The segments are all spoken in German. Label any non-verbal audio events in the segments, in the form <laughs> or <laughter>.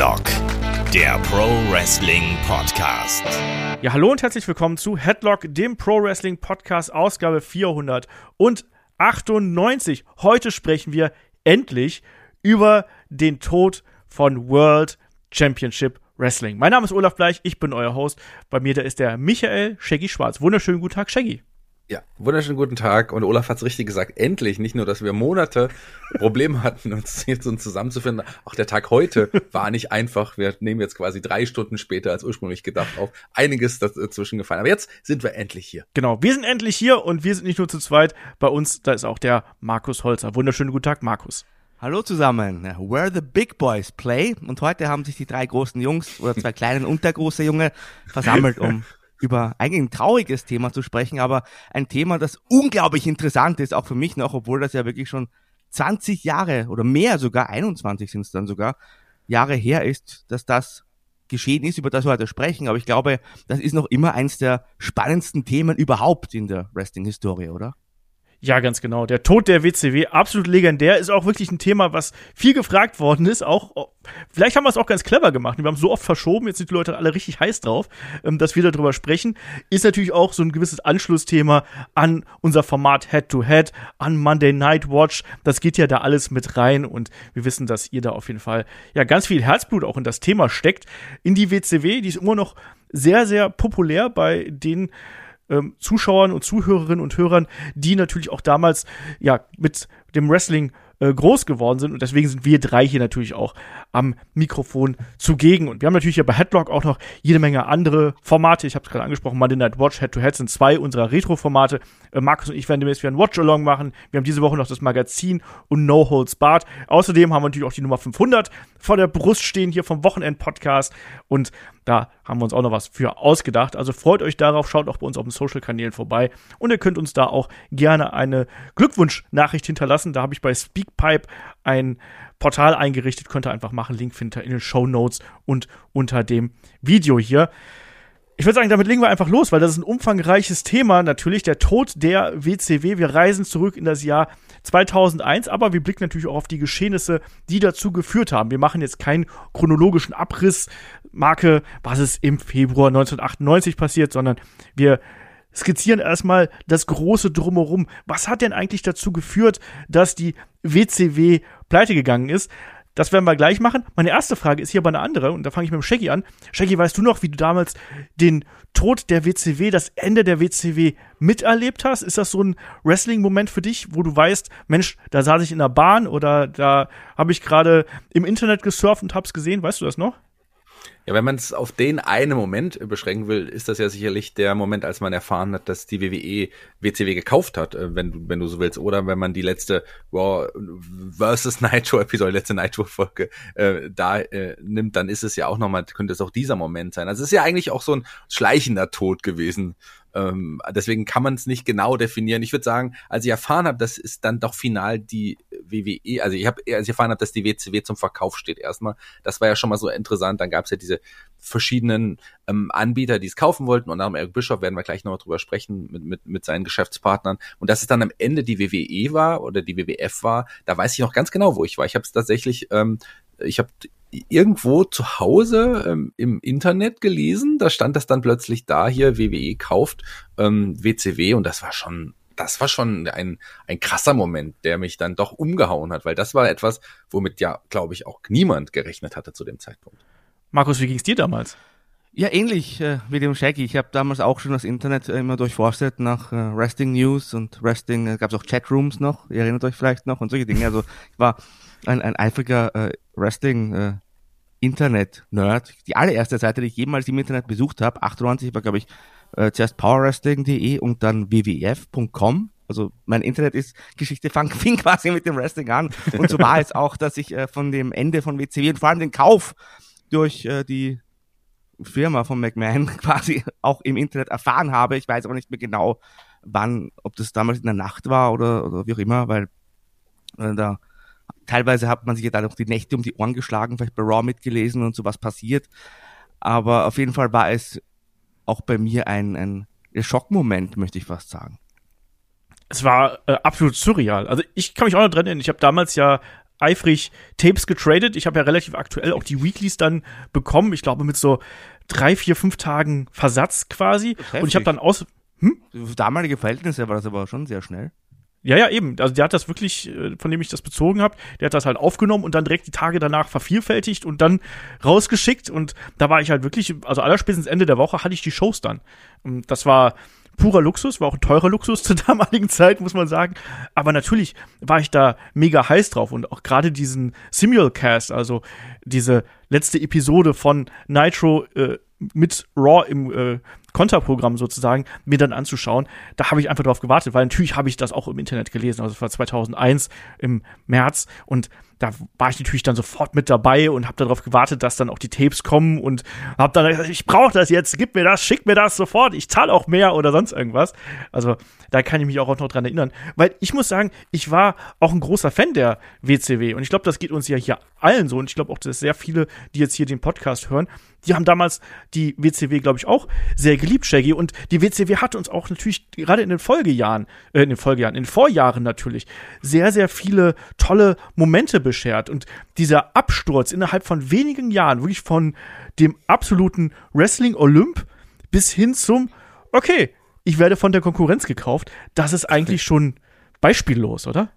Headlock, der Pro Wrestling Podcast. Ja, hallo und herzlich willkommen zu Headlock, dem Pro Wrestling Podcast, Ausgabe 498. Heute sprechen wir endlich über den Tod von World Championship Wrestling. Mein Name ist Olaf Bleich, ich bin euer Host. Bei mir da ist der Michael Shaggy Schwarz. Wunderschönen guten Tag, Shaggy. Ja, wunderschönen guten Tag. Und Olaf hat es richtig gesagt. Endlich, nicht nur, dass wir Monate Probleme <laughs> hatten, uns jetzt uns zusammenzufinden. Auch der Tag heute war nicht einfach. Wir nehmen jetzt quasi drei Stunden später als ursprünglich gedacht auf. Einiges dazwischen gefallen. Aber jetzt sind wir endlich hier. Genau, wir sind endlich hier und wir sind nicht nur zu zweit. Bei uns, da ist auch der Markus Holzer. Wunderschönen guten Tag, Markus. Hallo zusammen, where the big boys play. Und heute haben sich die drei großen Jungs oder zwei kleinen und der große Junge versammelt, um über eigentlich ein trauriges Thema zu sprechen, aber ein Thema, das unglaublich interessant ist, auch für mich noch, obwohl das ja wirklich schon 20 Jahre oder mehr sogar, 21 sind es dann sogar, Jahre her ist, dass das geschehen ist, über das wir heute sprechen. Aber ich glaube, das ist noch immer eins der spannendsten Themen überhaupt in der Wrestling-Historie, oder? Ja, ganz genau. Der Tod der WCW, absolut legendär, ist auch wirklich ein Thema, was viel gefragt worden ist. Auch, vielleicht haben wir es auch ganz clever gemacht. Wir haben es so oft verschoben, jetzt sind die Leute alle richtig heiß drauf, ähm, dass wir darüber sprechen. Ist natürlich auch so ein gewisses Anschlussthema an unser Format Head-to-Head, -Head, an Monday Night Watch. Das geht ja da alles mit rein und wir wissen, dass ihr da auf jeden Fall ja ganz viel Herzblut auch in das Thema steckt. In die WCW, die ist immer noch sehr, sehr populär bei den ähm, Zuschauern und Zuhörerinnen und Hörern, die natürlich auch damals ja mit dem Wrestling äh, groß geworden sind. Und deswegen sind wir drei hier natürlich auch am Mikrofon zugegen. Und wir haben natürlich hier bei Headlock auch noch jede Menge andere Formate. Ich habe es gerade angesprochen, Monday Night Watch, Head to Head sind zwei unserer Retro-Formate. Äh, Markus und ich werden demnächst wieder ein Watch-Along machen. Wir haben diese Woche noch das Magazin und No Holds Barred. Außerdem haben wir natürlich auch die Nummer 500 vor der Brust stehen hier vom Wochenend-Podcast. Und da haben wir uns auch noch was für ausgedacht. Also freut euch darauf, schaut auch bei uns auf den Social-Kanälen vorbei. Und ihr könnt uns da auch gerne eine Glückwunsch-Nachricht hinterlassen. Da habe ich bei Speakpipe ein Portal eingerichtet. Könnt ihr einfach machen. Link findet ihr in den Show Notes und unter dem Video hier. Ich würde sagen, damit legen wir einfach los, weil das ist ein umfangreiches Thema. Natürlich der Tod der WCW. Wir reisen zurück in das Jahr 2001, aber wir blicken natürlich auch auf die Geschehnisse, die dazu geführt haben. Wir machen jetzt keinen chronologischen Abriss, Marke, was ist im Februar 1998 passiert, sondern wir skizzieren erstmal das große Drumherum. Was hat denn eigentlich dazu geführt, dass die WCW pleite gegangen ist? Das werden wir gleich machen. Meine erste Frage ist hier aber eine andere und da fange ich mit dem Shaggy an. Shaggy, weißt du noch, wie du damals den Tod der WCW, das Ende der WCW miterlebt hast? Ist das so ein Wrestling-Moment für dich, wo du weißt, Mensch, da saß ich in der Bahn oder da habe ich gerade im Internet gesurft und hab's gesehen? Weißt du das noch? Ja, wenn man es auf den einen Moment beschränken will, ist das ja sicherlich der Moment, als man erfahren hat, dass die WWE WCW gekauft hat, äh, wenn du, wenn du so willst. Oder wenn man die letzte Raw versus Nitro Episode, letzte Nitro Folge äh, da äh, nimmt, dann ist es ja auch nochmal, könnte es auch dieser Moment sein. Also es ist ja eigentlich auch so ein schleichender Tod gewesen ähm, deswegen kann man es nicht genau definieren. Ich würde sagen, als ich erfahren habe, dass es dann doch final die WWE, also ich habe, als ich erfahren habe, dass die WCW zum Verkauf steht, erstmal, das war ja schon mal so interessant. Dann gab es ja diese verschiedenen ähm, Anbieter, die es kaufen wollten. Und dem Eric Bischoff werden wir gleich nochmal drüber sprechen mit, mit, mit seinen Geschäftspartnern. Und dass es dann am Ende die WWE war oder die WWF war, da weiß ich noch ganz genau, wo ich war. Ich habe es tatsächlich, ähm, ich habe irgendwo zu Hause ähm, im Internet gelesen. Da stand das dann plötzlich da hier, WWE kauft ähm, WCW und das war schon, das war schon ein, ein krasser Moment, der mich dann doch umgehauen hat, weil das war etwas, womit ja, glaube ich, auch niemand gerechnet hatte zu dem Zeitpunkt. Markus, wie ging es dir damals? Ja, ähnlich äh, wie dem Shaggy. Ich habe damals auch schon das Internet äh, immer durchforstet nach äh, Wrestling News und Wrestling, äh, gab es auch Chatrooms noch, ihr erinnert euch vielleicht noch und solche Dinge. Also ich war ein, ein eifriger äh, Wrestling äh, Internet-Nerd. Die allererste Seite, die ich jemals im Internet besucht habe, 98 war, glaube ich, äh, zuerst powerwrestling.de und dann wwf.com. Also mein Internet ist Geschichte fang, <laughs> fing quasi mit dem Wrestling an. Und so war es auch, dass ich äh, von dem Ende von WCW und vor allem den Kauf durch äh, die Firma von McMahon <laughs> quasi auch im Internet erfahren habe. Ich weiß aber nicht mehr genau, wann, ob das damals in der Nacht war oder, oder wie auch immer, weil äh, da teilweise hat man sich ja da noch die Nächte um die Ohren geschlagen, vielleicht bei Raw mitgelesen und so was passiert. Aber auf jeden Fall war es auch bei mir ein, ein Schockmoment, möchte ich fast sagen. Es war äh, absolut surreal. Also ich kann mich auch noch dran erinnern, ich habe damals ja eifrig Tapes getradet. Ich habe ja relativ aktuell auch die Weeklies dann bekommen. Ich glaube mit so drei, vier, fünf Tagen Versatz quasi. Und ich habe dann aus. Hm? Damalige Verhältnisse war das aber schon sehr schnell. Ja, ja, eben. Also der hat das wirklich, äh, von dem ich das bezogen habe, der hat das halt aufgenommen und dann direkt die Tage danach vervielfältigt und dann rausgeschickt. Und da war ich halt wirklich, also allerspätestens Ende der Woche hatte ich die Shows dann. Und das war purer Luxus, war auch ein teurer Luxus <laughs> zur damaligen Zeit, muss man sagen. Aber natürlich war ich da mega heiß drauf und auch gerade diesen Simulcast, also diese letzte Episode von Nitro äh, mit Raw im äh, Konterprogramm sozusagen mir dann anzuschauen. Da habe ich einfach drauf gewartet, weil natürlich habe ich das auch im Internet gelesen. Also es war 2001 im März und da war ich natürlich dann sofort mit dabei und habe darauf gewartet, dass dann auch die Tapes kommen und habe dann gesagt, ich brauche das jetzt, gib mir das, schick mir das sofort, ich zahle auch mehr oder sonst irgendwas. Also da kann ich mich auch noch dran erinnern, weil ich muss sagen, ich war auch ein großer Fan der WCW und ich glaube, das geht uns ja hier allen so und ich glaube auch, dass sehr viele, die jetzt hier den Podcast hören, die haben damals die WCW, glaube ich, auch sehr geliebt, Shaggy. Und die WCW hat uns auch natürlich gerade in den Folgejahren, äh, in den Folgejahren, in den Vorjahren natürlich, sehr, sehr viele tolle Momente beschert. Und dieser Absturz innerhalb von wenigen Jahren, wirklich von dem absoluten Wrestling-Olymp bis hin zum, okay, ich werde von der Konkurrenz gekauft, das ist eigentlich schon beispiellos, oder?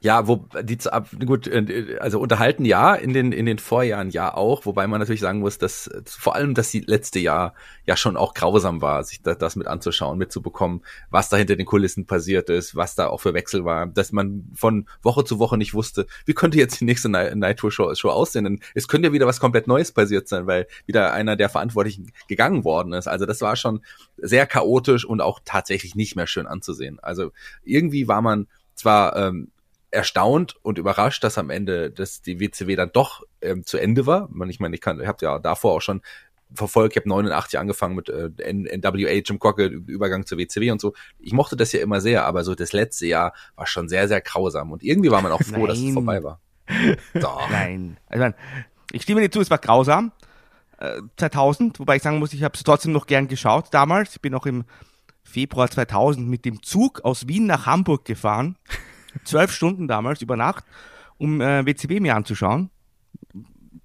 Ja, wo die gut, äh, also unterhalten ja in den in den Vorjahren ja auch, wobei man natürlich sagen muss, dass vor allem das letzte Jahr ja schon auch grausam war, sich das, das mit anzuschauen, mitzubekommen, was da hinter den Kulissen passiert ist, was da auch für Wechsel war, dass man von Woche zu Woche nicht wusste, wie könnte jetzt die nächste Nitro Show, Show aussehen. Denn es könnte ja wieder was komplett Neues passiert sein, weil wieder einer der Verantwortlichen gegangen worden ist. Also das war schon sehr chaotisch und auch tatsächlich nicht mehr schön anzusehen. Also irgendwie war man zwar ähm, erstaunt und überrascht, dass am Ende dass die WCW dann doch ähm, zu Ende war. Ich meine, ich kann, ich habe ja davor auch schon verfolgt, ich habe 89 angefangen mit äh, NWA, Jim Crockett, Übergang zur WCW und so. Ich mochte das ja immer sehr, aber so das letzte Jahr war schon sehr, sehr grausam und irgendwie war man auch froh, dass es vorbei war. <laughs> Doch. Nein, also ich, ich stimme dir zu, es war grausam. Äh, 2000, wobei ich sagen muss, ich habe es trotzdem noch gern geschaut damals. Ich bin auch im Februar 2000 mit dem Zug aus Wien nach Hamburg gefahren zwölf Stunden damals über Nacht, um äh, WCW mir anzuschauen.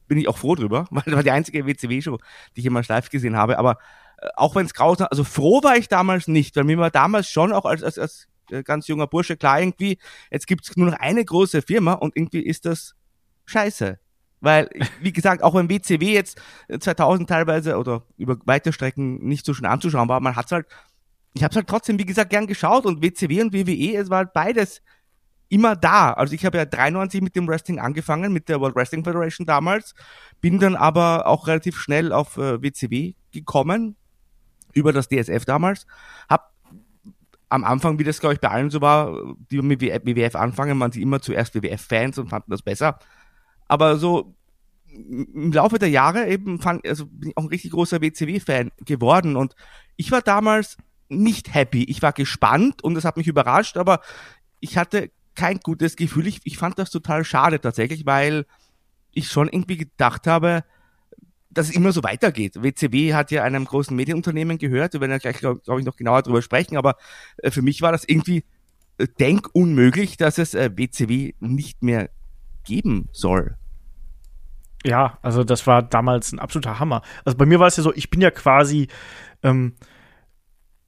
Bin ich auch froh drüber, <laughs> weil das war die einzige WCW-Show, die ich immer live gesehen habe. Aber äh, auch wenn es grausam, also froh war ich damals nicht, weil mir war damals schon auch als, als, als äh, ganz junger Bursche klar irgendwie, jetzt gibt's nur noch eine große Firma und irgendwie ist das scheiße. Weil, wie gesagt, auch wenn WCW jetzt 2000 teilweise oder über weite Strecken nicht so schön anzuschauen war, man hat's halt, ich habe halt trotzdem, wie gesagt, gern geschaut und WCW und WWE, es war halt beides immer da. Also ich habe ja 93 mit dem Wrestling angefangen, mit der World Wrestling Federation damals, bin dann aber auch relativ schnell auf äh, WCW gekommen, über das DSF damals, hab am Anfang, wie das glaube ich bei allen so war, die mit WWF anfangen, waren sie immer zuerst WWF-Fans und fanden das besser. Aber so im Laufe der Jahre eben fand, also bin ich auch ein richtig großer WCW-Fan geworden und ich war damals nicht happy. Ich war gespannt und es hat mich überrascht, aber ich hatte kein gutes Gefühl. Ich, ich fand das total schade tatsächlich, weil ich schon irgendwie gedacht habe, dass es immer so weitergeht. WCW hat ja einem großen Medienunternehmen gehört, wir werden ja gleich, glaube glaub ich, noch genauer drüber sprechen, aber äh, für mich war das irgendwie äh, denkunmöglich, dass es äh, WCW nicht mehr geben soll. Ja, also das war damals ein absoluter Hammer. Also bei mir war es ja so, ich bin ja quasi ähm,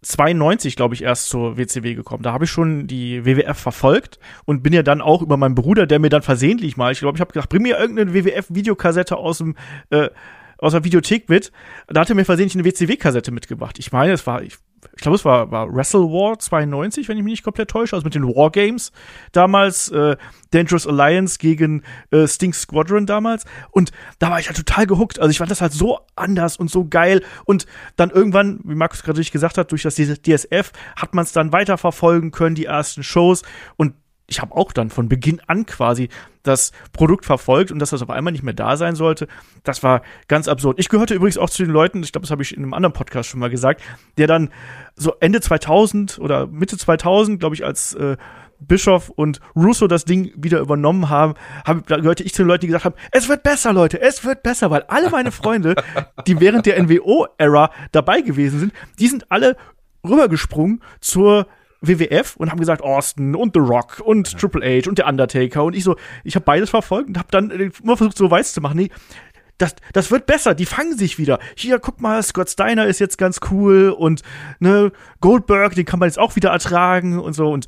92, glaube ich, erst zur WCW gekommen. Da habe ich schon die WWF verfolgt und bin ja dann auch über meinen Bruder, der mir dann versehentlich mal, ich glaube, ich habe gedacht, bring mir irgendeine WWF-Videokassette aus dem äh, aus der Videothek mit. Da hatte mir versehentlich eine WCW-Kassette mitgebracht. Ich meine, es war, ich, ich glaube, es war, war Wrestle War 92, wenn ich mich nicht komplett täusche, also mit den Wargames damals, äh, Dangerous Alliance gegen äh, Sting Squadron damals. Und da war ich halt total gehuckt. Also ich fand das halt so anders und so geil. Und dann irgendwann, wie Markus gerade gesagt hat, durch das DSF hat man es dann weiterverfolgen können, die ersten Shows. Und ich habe auch dann von Beginn an quasi das Produkt verfolgt und dass das auf einmal nicht mehr da sein sollte, das war ganz absurd. Ich gehörte übrigens auch zu den Leuten, ich glaube, das habe ich in einem anderen Podcast schon mal gesagt, der dann so Ende 2000 oder Mitte 2000, glaube ich, als äh, Bischof und Russo das Ding wieder übernommen haben, hab, da gehörte ich zu den Leuten, die gesagt haben, es wird besser, Leute, es wird besser, weil alle meine Freunde, die während der NWO-Ära dabei gewesen sind, die sind alle rübergesprungen zur WWF und haben gesagt, Austin und The Rock und ja. Triple H und der Undertaker und ich so, ich habe beides verfolgt und habe dann immer versucht, so weiß zu machen. Nee, das, das wird besser, die fangen sich wieder. Hier, guck mal, Scott Steiner ist jetzt ganz cool und ne, Goldberg, den kann man jetzt auch wieder ertragen und so. Und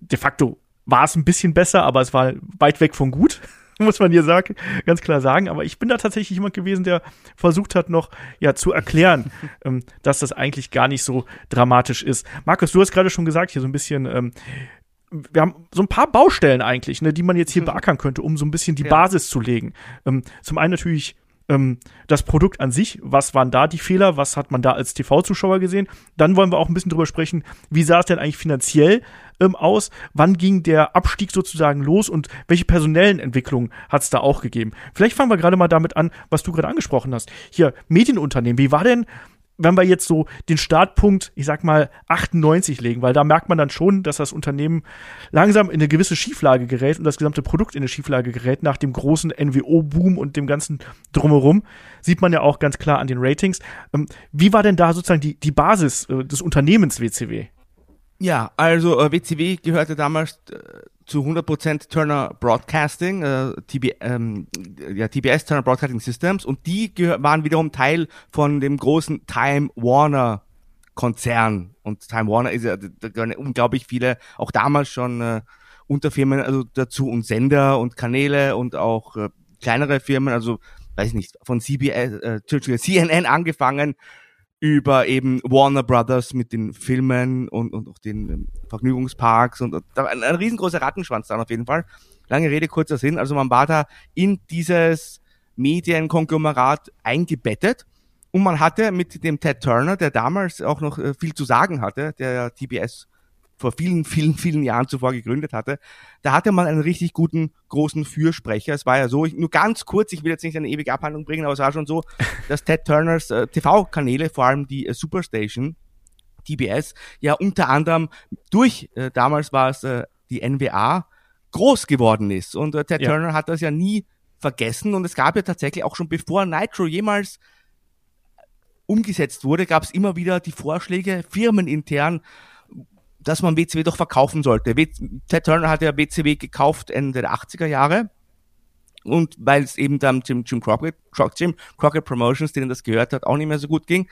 de facto war es ein bisschen besser, aber es war weit weg von gut, <laughs> <laughs> muss man hier sagen, ganz klar sagen. Aber ich bin da tatsächlich jemand gewesen, der versucht hat, noch ja zu erklären, <laughs> ähm, dass das eigentlich gar nicht so dramatisch ist. Markus, du hast gerade schon gesagt, hier so ein bisschen, ähm, wir haben so ein paar Baustellen eigentlich, ne, die man jetzt hier mhm. beackern könnte, um so ein bisschen die ja. Basis zu legen. Ähm, zum einen natürlich ähm, das Produkt an sich, was waren da die Fehler, was hat man da als TV-Zuschauer gesehen. Dann wollen wir auch ein bisschen drüber sprechen, wie sah es denn eigentlich finanziell ähm, aus, wann ging der Abstieg sozusagen los und welche personellen Entwicklungen hat es da auch gegeben. Vielleicht fangen wir gerade mal damit an, was du gerade angesprochen hast. Hier, Medienunternehmen, wie war denn wenn wir jetzt so den Startpunkt, ich sag mal, 98 legen, weil da merkt man dann schon, dass das Unternehmen langsam in eine gewisse Schieflage gerät und das gesamte Produkt in eine Schieflage gerät nach dem großen NWO-Boom und dem ganzen Drumherum. Sieht man ja auch ganz klar an den Ratings. Ähm, wie war denn da sozusagen die, die Basis äh, des Unternehmens WCW? Ja, also äh, WCW gehörte damals äh, zu 100% Turner Broadcasting, äh, TB, ähm, ja, TBS Turner Broadcasting Systems und die waren wiederum Teil von dem großen Time Warner Konzern. Und Time Warner ist ja, da gehören unglaublich viele, auch damals schon äh, Unterfirmen also dazu und Sender und Kanäle und auch äh, kleinere Firmen, also weiß ich nicht, von CBS, äh, CNN angefangen über eben Warner Brothers mit den Filmen und, und auch den ähm, Vergnügungsparks und, und ein, ein riesengroßer Rattenschwanz dann auf jeden Fall. Lange Rede, kurzer Sinn. Also man war da in dieses Medienkonglomerat eingebettet und man hatte mit dem Ted Turner, der damals auch noch äh, viel zu sagen hatte, der TBS vor vielen, vielen, vielen Jahren zuvor gegründet hatte, da hatte man einen richtig guten, großen Fürsprecher. Es war ja so, ich, nur ganz kurz, ich will jetzt nicht eine ewige Abhandlung bringen, aber es war schon so, <laughs> dass Ted Turners äh, TV-Kanäle, vor allem die äh, Superstation, TBS, ja unter anderem durch, äh, damals war es äh, die NWA, groß geworden ist. Und äh, Ted ja. Turner hat das ja nie vergessen und es gab ja tatsächlich auch schon bevor Nitro jemals umgesetzt wurde, gab es immer wieder die Vorschläge, firmenintern, dass man WCW doch verkaufen sollte. Ted Turner hat ja WCW gekauft Ende der 80er Jahre. Und weil es eben dann Jim, Jim, Crockett, Jim Crockett Promotions, denen das gehört hat, auch nicht mehr so gut ging.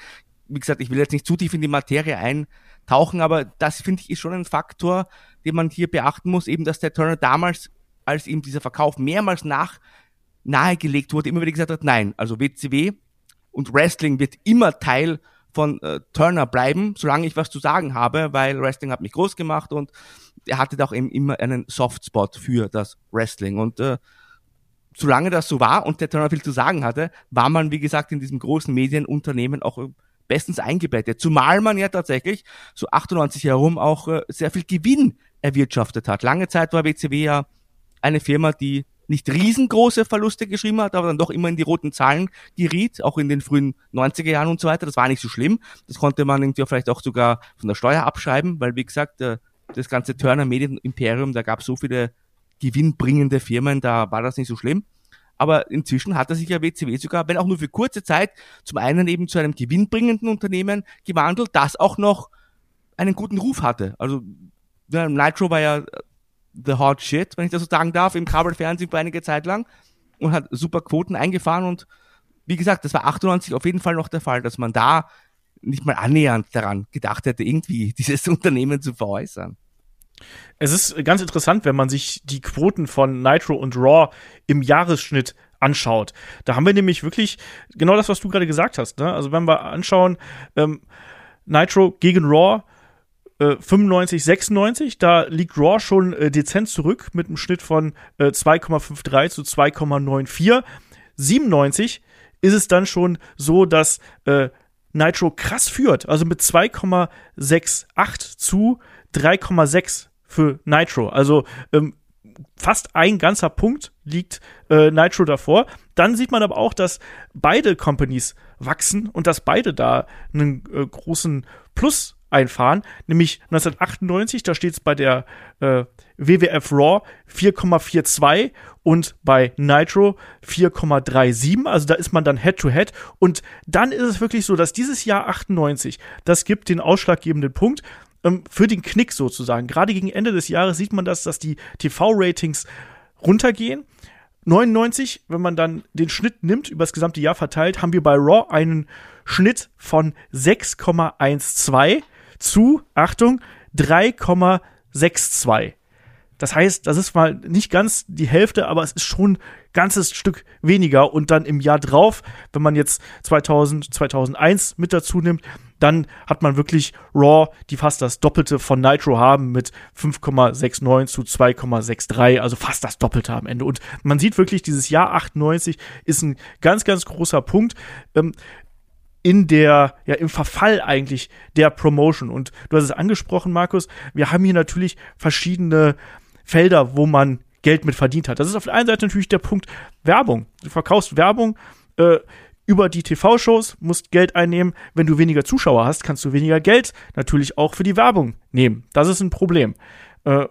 Wie gesagt, ich will jetzt nicht zu tief in die Materie eintauchen, aber das finde ich ist schon ein Faktor, den man hier beachten muss, eben dass der Turner damals, als ihm dieser Verkauf mehrmals nach nahegelegt wurde, immer wieder gesagt hat, nein, also WCW und Wrestling wird immer Teil von äh, Turner bleiben, solange ich was zu sagen habe, weil Wrestling hat mich groß gemacht und er hatte auch eben immer einen Softspot für das Wrestling. Und äh, solange das so war und der Turner viel zu sagen hatte, war man, wie gesagt, in diesem großen Medienunternehmen auch äh, bestens eingebettet. Zumal man ja tatsächlich so 98 herum auch äh, sehr viel Gewinn erwirtschaftet hat. Lange Zeit war WCW ja eine Firma, die nicht riesengroße Verluste geschrieben hat, aber dann doch immer in die roten Zahlen geriet, auch in den frühen 90er Jahren und so weiter. Das war nicht so schlimm. Das konnte man irgendwie vielleicht auch sogar von der Steuer abschreiben, weil wie gesagt, das ganze Turner Medien Imperium, da gab es so viele gewinnbringende Firmen, da war das nicht so schlimm. Aber inzwischen hat er sich ja WCW sogar, wenn auch nur für kurze Zeit, zum einen eben zu einem gewinnbringenden Unternehmen gewandelt, das auch noch einen guten Ruf hatte. Also Nitro war ja the hot shit, wenn ich das so sagen darf, im Kabelfernsehen für einige Zeit lang und hat super Quoten eingefahren und wie gesagt, das war 98 auf jeden Fall noch der Fall, dass man da nicht mal annähernd daran gedacht hätte, irgendwie <laughs> dieses Unternehmen zu veräußern. Es ist ganz interessant, wenn man sich die Quoten von Nitro und Raw im Jahresschnitt anschaut. Da haben wir nämlich wirklich genau das, was du gerade gesagt hast. Ne? Also wenn wir anschauen, ähm, Nitro gegen Raw, 95, äh, 96, da liegt Raw schon äh, dezent zurück mit einem Schnitt von äh, 2,53 zu 2,94. 97 ist es dann schon so, dass äh, Nitro krass führt, also mit 2,68 zu 3,6 für Nitro. Also ähm, fast ein ganzer Punkt liegt äh, Nitro davor. Dann sieht man aber auch, dass beide Companies wachsen und dass beide da einen äh, großen Plus einfahren, nämlich 1998, da steht es bei der äh, WWF Raw 4,42 und bei Nitro 4,37, also da ist man dann Head-to-Head -head. und dann ist es wirklich so, dass dieses Jahr 98, das gibt den ausschlaggebenden Punkt, ähm, für den Knick sozusagen. Gerade gegen Ende des Jahres sieht man das, dass die TV-Ratings runtergehen. 99, wenn man dann den Schnitt nimmt, über das gesamte Jahr verteilt, haben wir bei Raw einen Schnitt von 6,12 zu, Achtung, 3,62. Das heißt, das ist mal nicht ganz die Hälfte, aber es ist schon ein ganzes Stück weniger. Und dann im Jahr drauf, wenn man jetzt 2000, 2001 mit dazu nimmt, dann hat man wirklich Raw, die fast das Doppelte von Nitro haben mit 5,69 zu 2,63, also fast das Doppelte am Ende. Und man sieht wirklich, dieses Jahr 98 ist ein ganz, ganz großer Punkt. Ähm, in der, ja, im Verfall eigentlich der Promotion. Und du hast es angesprochen, Markus, wir haben hier natürlich verschiedene Felder, wo man Geld mit verdient hat. Das ist auf der einen Seite natürlich der Punkt Werbung. Du verkaufst Werbung äh, über die TV-Shows, musst Geld einnehmen. Wenn du weniger Zuschauer hast, kannst du weniger Geld natürlich auch für die Werbung nehmen. Das ist ein Problem. Äh,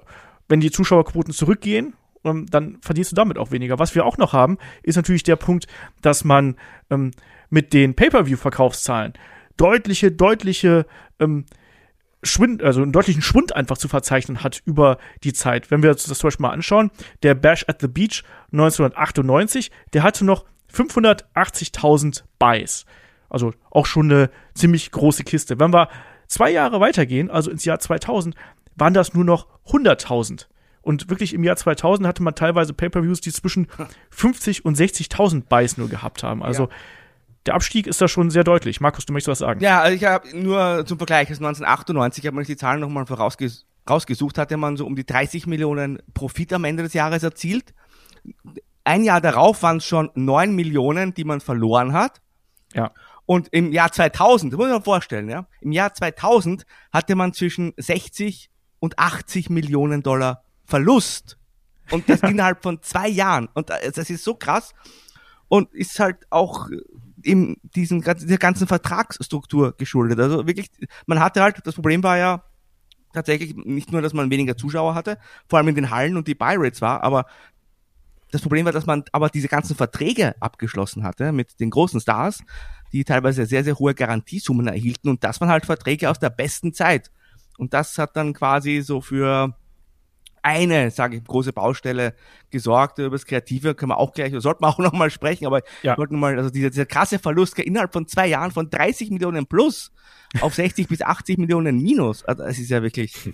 wenn die Zuschauerquoten zurückgehen, ähm, dann verdienst du damit auch weniger. Was wir auch noch haben, ist natürlich der Punkt, dass man ähm, mit den Pay-per-view-Verkaufszahlen deutliche, deutliche ähm, Schwind, also einen deutlichen Schwund einfach zu verzeichnen hat über die Zeit. Wenn wir uns das zum Beispiel mal anschauen, der Bash at the Beach 1998, der hatte noch 580.000 Buys. Also auch schon eine ziemlich große Kiste. Wenn wir zwei Jahre weitergehen, also ins Jahr 2000, waren das nur noch 100.000. Und wirklich im Jahr 2000 hatte man teilweise Pay-per-Views, die zwischen 50 und 60.000 Buys nur gehabt haben. Also ja der Abstieg ist da schon sehr deutlich. Markus, du möchtest was sagen? Ja, also ich habe nur zum Vergleich, also 1998 habe man die Zahlen nochmal rausgesucht, hatte man so um die 30 Millionen Profit am Ende des Jahres erzielt. Ein Jahr darauf waren es schon 9 Millionen, die man verloren hat. Ja. Und im Jahr 2000, das muss man sich vorstellen, ja, im Jahr 2000 hatte man zwischen 60 und 80 Millionen Dollar Verlust. Und das <laughs> innerhalb von zwei Jahren. Und das ist so krass. Und ist halt auch eben diesen, dieser ganzen Vertragsstruktur geschuldet. Also wirklich, man hatte halt, das Problem war ja tatsächlich nicht nur, dass man weniger Zuschauer hatte, vor allem in den Hallen und die Buy-Rates war, aber das Problem war, dass man aber diese ganzen Verträge abgeschlossen hatte mit den großen Stars, die teilweise sehr, sehr hohe Garantiesummen erhielten und das waren halt Verträge aus der besten Zeit. Und das hat dann quasi so für eine, sage ich, große Baustelle gesorgt. Über das Kreative können wir auch gleich, sollten wir auch nochmal sprechen, aber ja. ich wollte mal, also dieser, dieser krasse Verlust innerhalb von zwei Jahren von 30 Millionen plus auf 60 bis 80 Millionen minus. Also das ist ja wirklich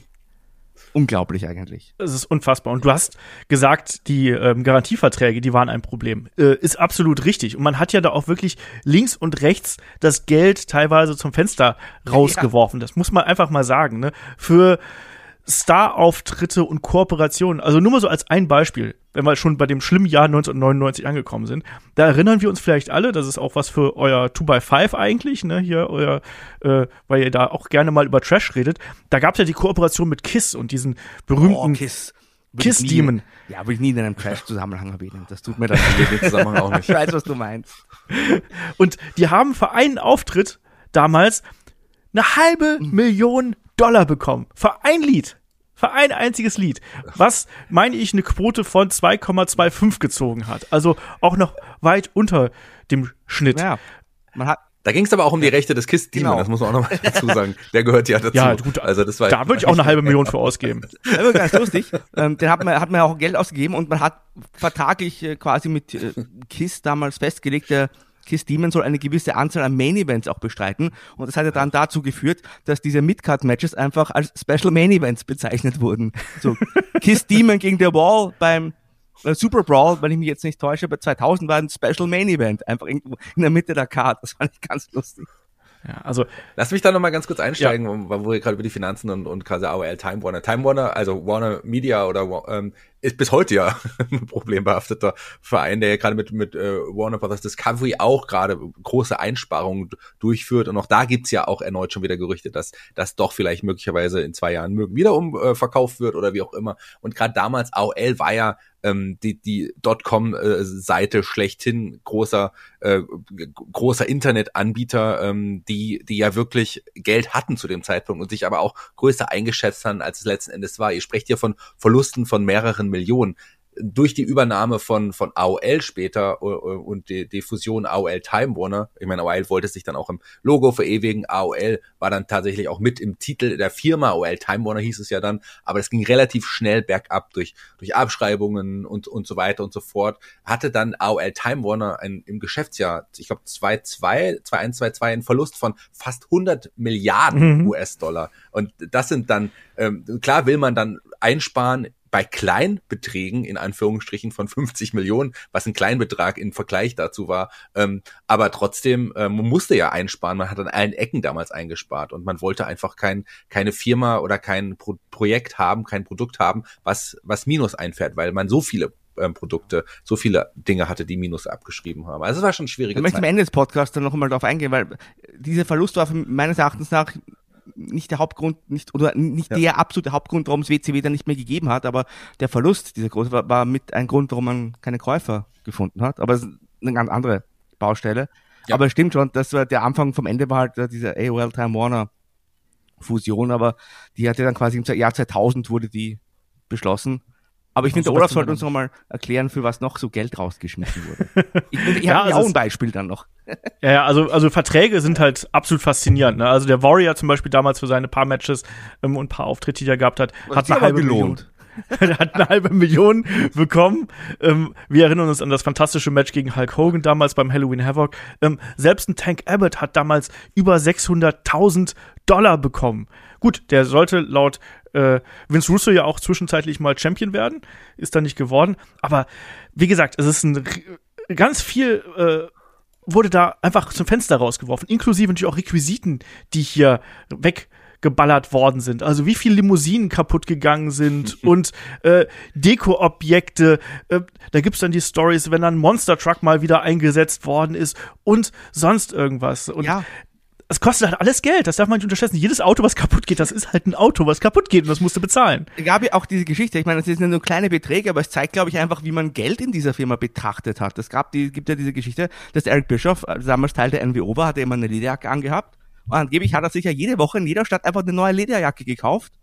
unglaublich eigentlich. Es ist unfassbar. Und du hast gesagt, die ähm, Garantieverträge, die waren ein Problem. Äh, ist absolut richtig. Und man hat ja da auch wirklich links und rechts das Geld teilweise zum Fenster rausgeworfen. Ja. Das muss man einfach mal sagen. Ne? Für Star-Auftritte und Kooperationen. Also nur mal so als ein Beispiel, wenn wir schon bei dem schlimmen Jahr 1999 angekommen sind. Da erinnern wir uns vielleicht alle, das ist auch was für euer 2x5 eigentlich, ne, hier euer, äh, weil ihr da auch gerne mal über Trash redet. Da gab es ja die Kooperation mit Kiss und diesen berühmten oh, Kiss. Kiss Demon. Ja, würde ich nie in einem Trash-Zusammenhang erwähnen. Das tut mir <laughs> dann in dem Zusammenhang auch nicht. Ich weiß, was du meinst. Und die haben für einen Auftritt damals eine halbe mhm. Million Dollar bekommen. Für ein Lied. Für ein einziges Lied. Was, meine ich, eine Quote von 2,25 gezogen hat. Also auch noch weit unter dem Schnitt. Ja. Man hat, da ging es aber auch um die Rechte des Kiss Demon, genau. das muss man auch noch <laughs> dazu sagen. Der gehört ja dazu. Ja, gut, also das war da würde ich auch eine halbe Million für ausgeben. <laughs> Das war ganz lustig. Ähm, den hat man, hat man auch Geld ausgegeben und man hat vertraglich äh, quasi mit äh, Kiss damals festgelegt, der Kiss Demon soll eine gewisse Anzahl an Main Events auch bestreiten. Und das hat ja dann dazu geführt, dass diese Midcard Matches einfach als Special Main Events bezeichnet wurden. So <laughs> Kiss Demon gegen The Wall beim äh, Super Brawl, wenn ich mich jetzt nicht täusche, bei 2000 war ein Special Main Event, einfach irgendwo in der Mitte der Card. Das fand ich ganz lustig. Ja, also lass mich da noch mal ganz kurz einsteigen, ja. wo, wo wir gerade über die Finanzen und, und quasi AOL Time Warner. Time Warner, also Warner Media oder ähm, ist bis heute ja <laughs> ein problembehafteter Verein, der ja gerade mit, mit äh, Warner Brothers Discovery auch gerade große Einsparungen durchführt. Und auch da gibt's ja auch erneut schon wieder Gerüchte, dass das doch vielleicht möglicherweise in zwei Jahren wieder umverkauft äh, wird oder wie auch immer. Und gerade damals AOL war ja ähm, die, die Dotcom-Seite schlechthin, großer, äh, großer Internetanbieter, ähm, die, die ja wirklich Geld hatten zu dem Zeitpunkt und sich aber auch größer eingeschätzt haben, als es letzten Endes war. Ihr sprecht hier von Verlusten von mehreren Millionen. Durch die Übernahme von, von AOL später und die, die Fusion AOL Time Warner, ich meine, AOL wollte sich dann auch im Logo verewigen, AOL war dann tatsächlich auch mit im Titel der Firma, AOL Time Warner hieß es ja dann, aber es ging relativ schnell bergab durch, durch Abschreibungen und, und so weiter und so fort, hatte dann AOL Time Warner ein, im Geschäftsjahr, ich glaube 2,2, 2,122 einen Verlust von fast 100 Milliarden mhm. US-Dollar und das sind dann, ähm, klar will man dann einsparen bei Kleinbeträgen in Anführungsstrichen von 50 Millionen, was ein Kleinbetrag im Vergleich dazu war. Ähm, aber trotzdem, äh, man musste ja einsparen. Man hat an allen Ecken damals eingespart und man wollte einfach kein, keine Firma oder kein Pro Projekt haben, kein Produkt haben, was, was Minus einfährt, weil man so viele ähm, Produkte, so viele Dinge hatte, die Minus abgeschrieben haben. Also es war schon schwierig. Ich möchte am Ende des Podcasts dann noch einmal darauf eingehen, weil dieser Verlust war meines Erachtens nach nicht der Hauptgrund, nicht, oder nicht ja. der absolute Hauptgrund, warum es WCW dann nicht mehr gegeben hat, aber der Verlust dieser große war, war mit ein Grund, warum man keine Käufer gefunden hat. Aber es ist eine ganz andere Baustelle. Ja. Aber es stimmt schon, das war der Anfang vom Ende war halt diese AOL Time Warner Fusion, aber die hatte dann quasi im Jahr 2000 wurde die beschlossen. Aber ich finde, der Olaf sollte uns noch mal erklären, für was noch so Geld rausgeschmissen wurde. <laughs> ich, ich ja, habe also auch ein Beispiel dann noch. <laughs> ja, also, also Verträge sind halt absolut faszinierend. Ne? Also der Warrior zum Beispiel damals für seine paar Matches ähm, und paar Auftritte, die er gehabt hat, Was hat eine halbe Million. <laughs> er hat eine halbe Million bekommen. Ähm, wir erinnern uns an das fantastische Match gegen Hulk Hogan damals beim Halloween Havoc. Ähm, selbst ein Tank Abbott hat damals über 600.000 Dollar bekommen. Gut, der sollte laut äh, Vince Russo ja auch zwischenzeitlich mal Champion werden, ist dann nicht geworden. Aber wie gesagt, es ist ein ganz viel äh, wurde da einfach zum Fenster rausgeworfen, inklusive natürlich auch Requisiten, die hier weggeballert worden sind. Also wie viele Limousinen kaputt gegangen sind <laughs> und äh, Deko-Objekte. Äh, da gibt's dann die Stories, wenn dann ein Monster Truck mal wieder eingesetzt worden ist und sonst irgendwas. Und ja es kostet halt alles Geld, das darf man nicht unterschätzen. Jedes Auto, was kaputt geht, das ist halt ein Auto, was kaputt geht und das musst du bezahlen. Es gab ja auch diese Geschichte, ich meine, das sind nur kleine Beträge, aber es zeigt, glaube ich, einfach, wie man Geld in dieser Firma betrachtet hat. Es gab die, gibt ja diese Geschichte, dass Eric Bischoff, äh, damals Teil der NWO war, hatte immer eine Lederjacke angehabt und angeblich hat er sich ja jede Woche in jeder Stadt einfach eine neue Lederjacke gekauft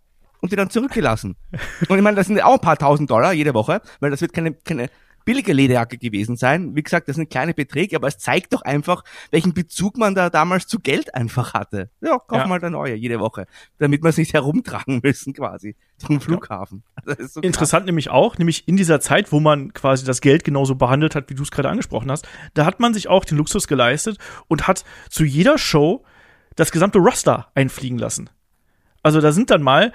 und die dann zurückgelassen. <laughs> und ich meine, das sind auch ein paar tausend Dollar jede Woche, weil das wird keine, keine billige Lederjacke gewesen sein. Wie gesagt, das sind kleine Beträge, aber es zeigt doch einfach, welchen Bezug man da damals zu Geld einfach hatte. Ja, kauf ja. mal eine neue jede Woche, damit man es nicht herumtragen müssen quasi zum Flughafen. <laughs> Ja. So Interessant nämlich auch, nämlich in dieser Zeit, wo man quasi das Geld genauso behandelt hat, wie du es gerade angesprochen hast, da hat man sich auch den Luxus geleistet und hat zu jeder Show das gesamte Roster einfliegen lassen. Also da sind dann mal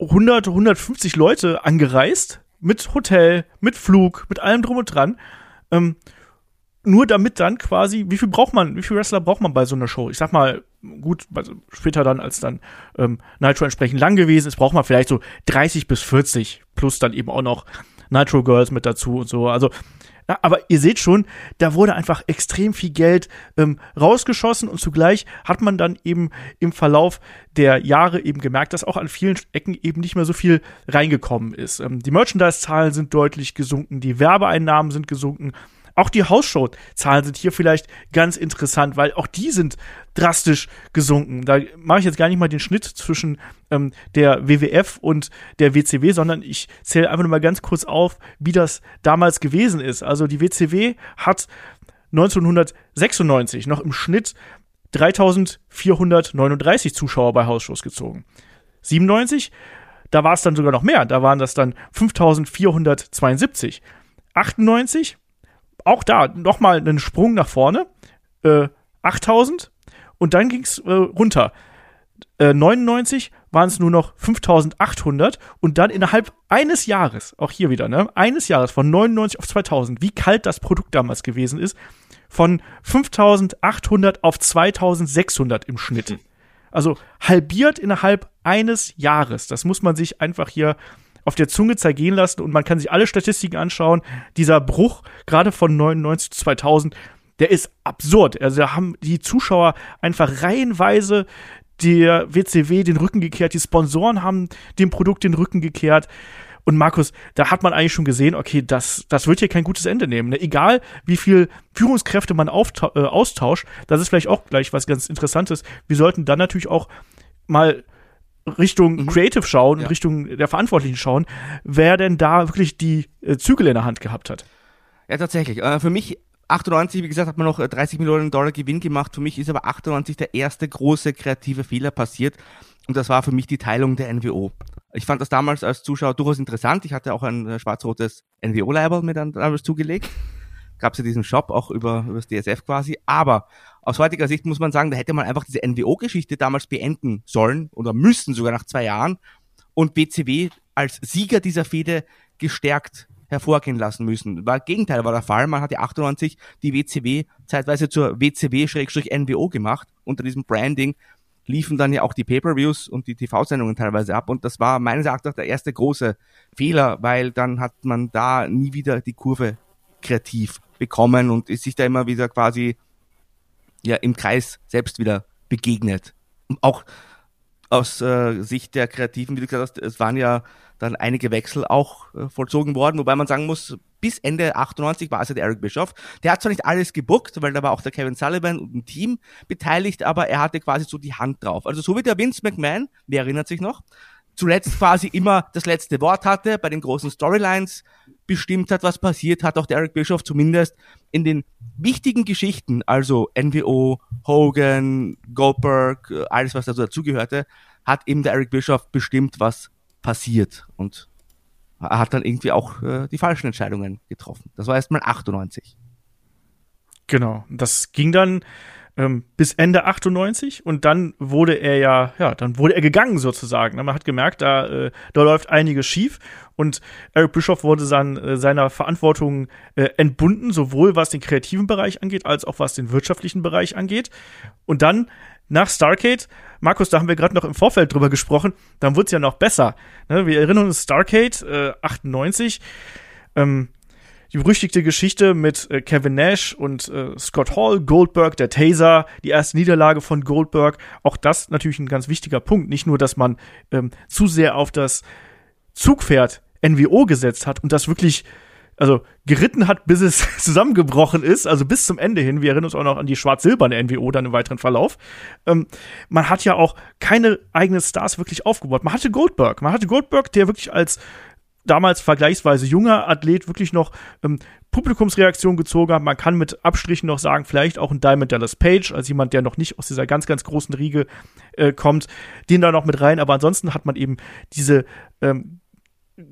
100, 150 Leute angereist mit Hotel, mit Flug, mit allem drum und dran. Ähm, nur damit dann quasi, wie viel braucht man, wie viel Wrestler braucht man bei so einer Show? Ich sag mal, gut, also später dann, als dann ähm, Nitro entsprechend lang gewesen ist, braucht man vielleicht so 30 bis 40 plus dann eben auch noch Nitro Girls mit dazu und so. Also aber ihr seht schon, da wurde einfach extrem viel Geld ähm, rausgeschossen und zugleich hat man dann eben im Verlauf der Jahre eben gemerkt, dass auch an vielen Ecken eben nicht mehr so viel reingekommen ist. Ähm, die Merchandise-Zahlen sind deutlich gesunken, die Werbeeinnahmen sind gesunken auch die Hausshow-Zahlen sind hier vielleicht ganz interessant, weil auch die sind drastisch gesunken. Da mache ich jetzt gar nicht mal den Schnitt zwischen ähm, der WWF und der WCW, sondern ich zähle einfach nur mal ganz kurz auf, wie das damals gewesen ist. Also die WCW hat 1996 noch im Schnitt 3439 Zuschauer bei Hausshows gezogen. 97, da war es dann sogar noch mehr, da waren das dann 5472. 98 auch da nochmal einen Sprung nach vorne. Äh, 8000 und dann ging es äh, runter. Äh, 99 waren es nur noch 5800 und dann innerhalb eines Jahres, auch hier wieder, ne, eines Jahres von 99 auf 2000, wie kalt das Produkt damals gewesen ist, von 5800 auf 2600 im Schnitt. Hm. Also halbiert innerhalb eines Jahres. Das muss man sich einfach hier auf der Zunge zergehen lassen und man kann sich alle Statistiken anschauen. Dieser Bruch, gerade von 99 zu 2000, der ist absurd. Also da haben die Zuschauer einfach reihenweise der WCW den Rücken gekehrt, die Sponsoren haben dem Produkt den Rücken gekehrt. Und Markus, da hat man eigentlich schon gesehen, okay, das, das wird hier kein gutes Ende nehmen. Ne? Egal, wie viel Führungskräfte man äh, austauscht, das ist vielleicht auch gleich was ganz Interessantes. Wir sollten dann natürlich auch mal Richtung Mhm. Creative schauen Ja. Richtung der Verantwortlichen schauen, wer denn da wirklich die äh, Zügel in der Hand gehabt hat. Ja, tatsächlich. Äh, für mich 98, wie gesagt, hat man noch äh, 30 Millionen Dollar Gewinn gemacht. Für mich ist aber 98 der erste große kreative Fehler passiert. Und das war für mich die Teilung der NWO. Ich fand das damals als Zuschauer durchaus interessant. Ich hatte auch ein äh, schwarz-rotes NWO-Label mir dann damals zugelegt. Gab es ja diesen Shop auch über, über das DSF quasi. Aber aus heutiger Sicht muss man sagen, da hätte man einfach diese NWO-Geschichte damals beenden sollen oder müssen sogar nach zwei Jahren und BCW als Sieger dieser Fehde gestärkt hervorgehen lassen müssen. War Gegenteil war der Fall. Man hat ja 98 die WCW zeitweise zur WCW-NWO gemacht. Unter diesem Branding liefen dann ja auch die Pay-per-Views und die TV-Sendungen teilweise ab. Und das war meines Erachtens der erste große Fehler, weil dann hat man da nie wieder die Kurve kreativ bekommen und ist sich da immer wieder quasi ja im Kreis selbst wieder begegnet. Auch aus äh, Sicht der Kreativen, wie du gesagt hast, es waren ja dann einige Wechsel auch äh, vollzogen worden, wobei man sagen muss, bis Ende 98 war es ja der Eric Bischoff. Der hat zwar nicht alles gebuckt, weil da war auch der Kevin Sullivan und ein Team beteiligt, aber er hatte quasi so die Hand drauf. Also so wie der Vince McMahon, wer erinnert sich noch, zuletzt quasi immer das letzte Wort hatte, bei den großen Storylines bestimmt hat, was passiert, hat auch der Eric Bischoff zumindest in den wichtigen Geschichten, also NWO, Hogan, Goldberg, äh, alles was dazu dazugehörte, hat eben der Eric Bischoff bestimmt, was passiert und hat dann irgendwie auch äh, die falschen Entscheidungen getroffen. Das war erstmal 98. Genau. Das ging dann ähm, bis Ende 98 und dann wurde er ja, ja, dann wurde er gegangen sozusagen. Man hat gemerkt, da, äh, da läuft einiges schief und Eric Bischoff wurde dann äh, seiner Verantwortung äh, entbunden, sowohl was den kreativen Bereich angeht, als auch was den wirtschaftlichen Bereich angeht. Und dann nach Starcade, Markus, da haben wir gerade noch im Vorfeld drüber gesprochen, dann wurde es ja noch besser. Ne? Wir erinnern uns Starcade äh, 98. Ähm, die berüchtigte Geschichte mit äh, Kevin Nash und äh, Scott Hall, Goldberg, der Taser, die erste Niederlage von Goldberg. Auch das natürlich ein ganz wichtiger Punkt. Nicht nur, dass man ähm, zu sehr auf das Zugpferd NWO gesetzt hat und das wirklich also geritten hat, bis es <laughs> zusammengebrochen ist, also bis zum Ende hin. Wir erinnern uns auch noch an die schwarz-silberne NWO dann im weiteren Verlauf. Ähm, man hat ja auch keine eigenen Stars wirklich aufgebaut. Man hatte Goldberg. Man hatte Goldberg, der wirklich als damals vergleichsweise junger Athlet wirklich noch ähm, Publikumsreaktion gezogen hat. Man kann mit Abstrichen noch sagen, vielleicht auch ein Diamond Dallas Page, als jemand, der noch nicht aus dieser ganz, ganz großen Riege äh, kommt, den da noch mit rein. Aber ansonsten hat man eben diese ähm,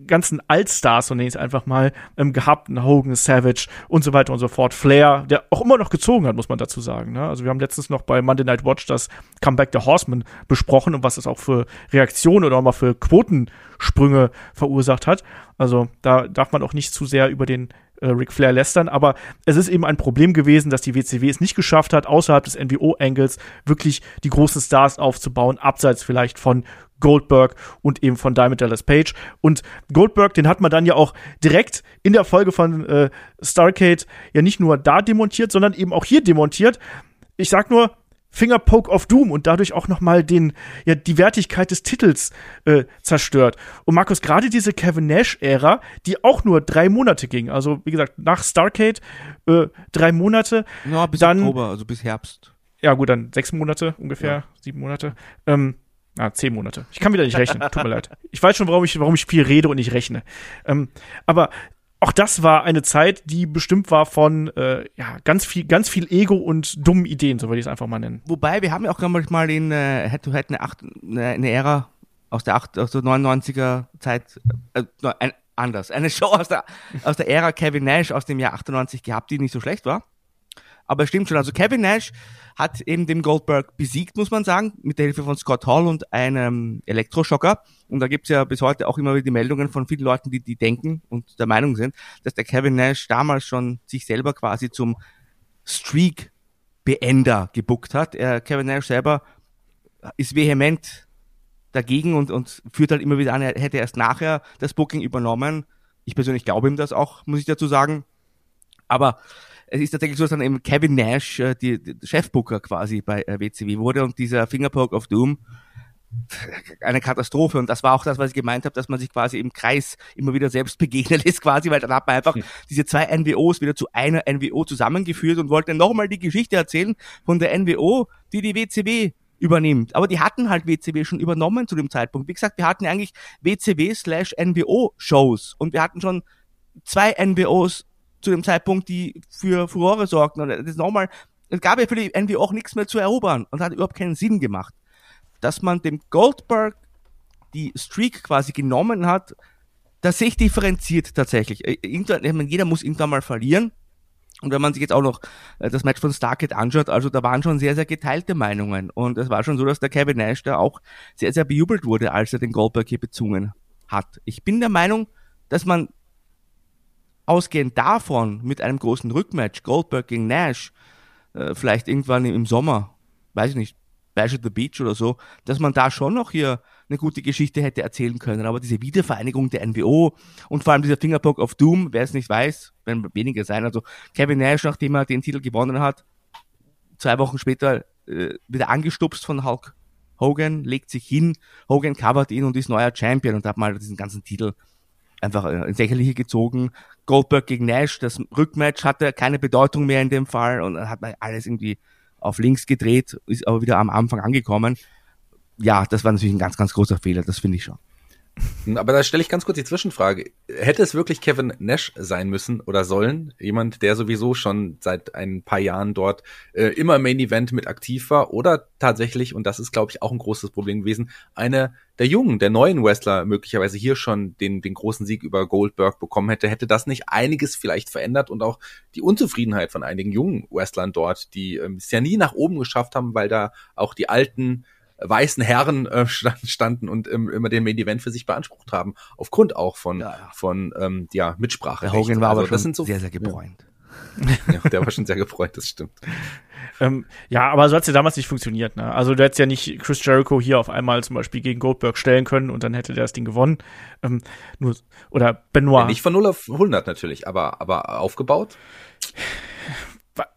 ganzen Altstars, so nenne ich es einfach mal, ähm, gehabt, Hogan, Savage und so weiter und so fort. Flair, der auch immer noch gezogen hat, muss man dazu sagen. Ne? Also wir haben letztens noch bei Monday Night Watch das Comeback der Horsemen besprochen und was das auch für Reaktionen oder auch mal für Quotensprünge verursacht hat. Also da darf man auch nicht zu sehr über den äh, Ric Flair lästern, aber es ist eben ein Problem gewesen, dass die WCW es nicht geschafft hat, außerhalb des NWO-Angles wirklich die großen Stars aufzubauen, abseits vielleicht von Goldberg und eben von Diamond Dallas Page. Und Goldberg, den hat man dann ja auch direkt in der Folge von äh, Starcade ja nicht nur da demontiert, sondern eben auch hier demontiert. Ich sag nur, Fingerpoke of Doom und dadurch auch noch mal den ja die Wertigkeit des Titels äh, zerstört. Und Markus gerade diese Kevin Nash Ära, die auch nur drei Monate ging. Also wie gesagt nach Starcade äh, drei Monate. Ja, bis Dann- Oktober, also bis Herbst. Ja gut, dann sechs Monate ungefähr, Ja. sieben Monate. Ähm, ah, zehn Monate. Ich kann wieder nicht rechnen. Tut mir leid. Ich weiß schon, warum ich warum ich viel rede und nicht rechne. Ähm, aber auch das war eine Zeit, die bestimmt war von äh, ja ganz viel ganz viel Ego und dummen Ideen, so würde ich es einfach mal nennen. Wobei, wir haben ja auch manchmal in äh, Head-to-Head eine, acht, eine, eine Ära aus der, acht, aus der 99er Zeit, äh, ein, anders, eine Show aus der, aus der Ära Kevin Nash aus dem Jahr 98 gehabt, die nicht so schlecht war. Aber es stimmt schon, also Kevin Nash hat eben den Goldberg besiegt, muss man sagen, mit der Hilfe von Scott Hall und einem Elektroschocker. Und da gibt's ja bis heute auch immer wieder die Meldungen von vielen Leuten, die, die denken und der Meinung sind, dass der Kevin Nash damals schon sich selber quasi zum Streak Beender gebuckt hat. Er, Kevin Nash selber ist vehement dagegen und, und führt halt immer wieder an, er hätte erst nachher das Booking übernommen. Ich persönlich glaube ihm das auch, muss ich dazu sagen. Aber es ist tatsächlich so, dass dann eben Kevin Nash, äh, die, die Chefbooker quasi bei äh, WCW wurde und dieser Fingerpoke of Doom <laughs> eine Katastrophe. Und das war auch das, was ich gemeint habe, dass man sich quasi im Kreis immer wieder selbst begegnet <laughs> ist, quasi, weil dann hat man einfach diese zwei NWOs wieder zu einer NWO zusammengeführt und wollte nochmal die Geschichte erzählen von der NWO, die die WCW übernimmt. Aber die hatten halt WCW schon übernommen zu dem Zeitpunkt. Wie gesagt, wir hatten eigentlich WCW slash NWO Shows und wir hatten schon zwei NWOs zu dem Zeitpunkt, die für Furore sorgten. Und das nochmal, es gab ja für die NWO auch nichts mehr zu erobern und hat überhaupt keinen Sinn gemacht. Dass man dem Goldberg die Streak quasi genommen hat, das sehe ich differenziert tatsächlich. Äh, irgendwann, jeder muss irgendwann mal verlieren. Und wenn man sich jetzt auch noch äh, das Match von Starkett anschaut, also da waren schon sehr, sehr geteilte Meinungen. Und es war schon so, dass der Kevin Nash da auch sehr, sehr bejubelt wurde, als er den Goldberg hier bezungen hat. Ich bin der Meinung, dass man ausgehend davon mit einem großen Rückmatch, Goldberg gegen Nash, äh, vielleicht irgendwann im Sommer, weiß ich nicht, Bash at the Beach oder so, dass man da schon noch hier eine gute Geschichte hätte erzählen können. Aber diese Wiedervereinigung der NWO und vor allem dieser Fingerpoke of Doom, wer es nicht weiß, werden weniger sein. Also Kevin Nash, nachdem er den Titel gewonnen hat, zwei Wochen später äh, wieder angestupst von Hulk Hogan, legt sich hin, Hogan covert ihn und ist neuer Champion und hat mal diesen ganzen Titel einfach äh, ins Lächerliche gezogen. Goldberg gegen Nash, das Rückmatch hatte keine Bedeutung mehr in dem Fall und dann hat man alles irgendwie auf links gedreht, ist aber wieder am Anfang angekommen ja, das war natürlich ein ganz, ganz großer Fehler, das finde ich schon. Aber da stelle ich ganz kurz die Zwischenfrage. Hätte es wirklich Kevin Nash sein müssen oder sollen? Jemand, der sowieso schon seit ein paar Jahren dort äh, immer im Main Event mit aktiv war oder tatsächlich, und das ist, glaube ich, auch ein großes Problem gewesen, eine der jungen, der neuen Wrestler möglicherweise hier schon den, den großen Sieg über Goldberg bekommen hätte, hätte das nicht einiges vielleicht verändert und auch die Unzufriedenheit von einigen jungen Wrestlern dort, die ähm, es ja nie nach oben geschafft haben, weil da auch die alten weißen Herren äh, <laughs> standen und ähm, immer den Main Event für sich beansprucht haben, aufgrund auch von Ja, ja. von ähm, ja Mitsprache. Der Hogan war aber schon das sind so, sehr, sehr gebräunt. <laughs> Ja, der war schon sehr gefreut, das stimmt. <laughs> Ähm, ja, aber so hat's ja damals nicht funktioniert. Ne? Also du hättest ja nicht Chris Jericho hier auf einmal zum Beispiel gegen Goldberg stellen können und dann hätte der das Ding gewonnen. Ähm, nur, oder Benoit. Ja, nicht von 0 auf 100 natürlich, aber aber aufgebaut.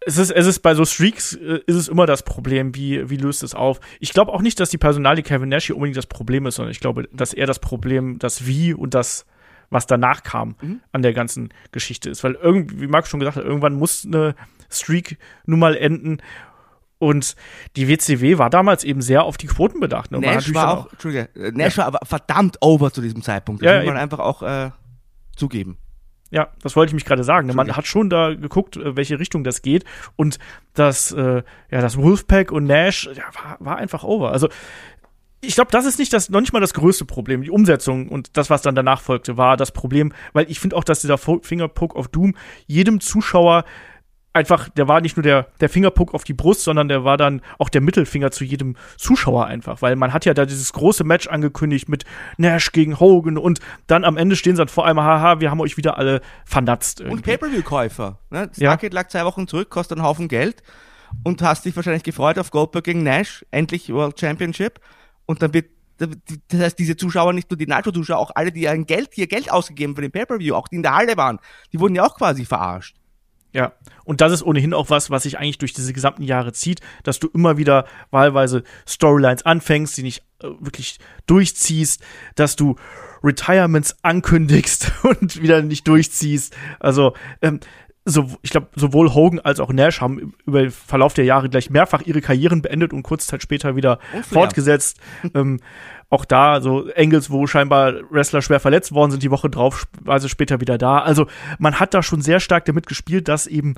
Es ist, es ist bei so Streaks äh, ist es immer das Problem, wie, wie löst es auf. Ich glaube auch nicht, dass die Personalie Kevin Nash hier unbedingt das Problem ist, sondern ich glaube, dass eher das Problem, das Wie und das, was danach kam, Mhm. an der ganzen Geschichte ist. Weil irgendwie, wie Marc schon gesagt hat, irgendwann muss eine Streak nun mal enden. Und die WCW war damals eben sehr auf die Quoten bedacht. Ne? Nash war auch, Entschuldige, äh, Nash war aber verdammt over zu diesem Zeitpunkt. Das Ja, muss man eben. einfach auch äh, zugeben. Ja, das wollte ich mich gerade sagen. ne? Man hat schon da geguckt, äh, welche Richtung das geht. Und das, äh, ja, das Wolfpack und Nash ja, war, war einfach over. Also, ich glaube, das ist nicht das, noch nicht mal das größte Problem. Die Umsetzung und das, was dann danach folgte, war das Problem, weil ich finde auch, dass dieser Fingerpoke of Doom jedem Zuschauer einfach, der war nicht nur der, der Fingerpoke auf die Brust, sondern der war dann auch der Mittelfinger zu jedem Zuschauer einfach, weil man hat ja da dieses große Match angekündigt mit Nash gegen Hogan und dann am Ende stehen sie dann vor einem, haha, wir haben euch wieder alle vernatzt. Und irgendwie. Pay-Per-View-Käufer. Ne? Ja. Stargate lag zwei Wochen zurück, kostet einen Haufen Geld und hast dich wahrscheinlich gefreut auf Goldberg gegen Nash, endlich World Championship. Und dann wird, das heißt, diese Zuschauer, nicht nur die Nitro-Zuschauer, auch alle, die ein Geld, hier Geld ausgegeben für den Pay-Per-View, auch die in der Halle waren, die wurden ja auch quasi verarscht. Ja, und das ist ohnehin auch was, was sich eigentlich durch diese gesamten Jahre zieht, dass du immer wieder wahlweise Storylines anfängst, die nicht äh, wirklich durchziehst, dass du Retirements ankündigst <laughs> und wieder nicht durchziehst. Also, ähm, so, ich glaube, sowohl Hogan als auch Nash haben über den Verlauf der Jahre gleich mehrfach ihre Karrieren beendet und kurz Zeit später wieder Und Flair. fortgesetzt. <laughs> ähm, auch da, so Engels, wo scheinbar Wrestler schwer verletzt worden sind, die Woche drauf war sie später wieder da. Also man hat da schon sehr stark damit gespielt, dass eben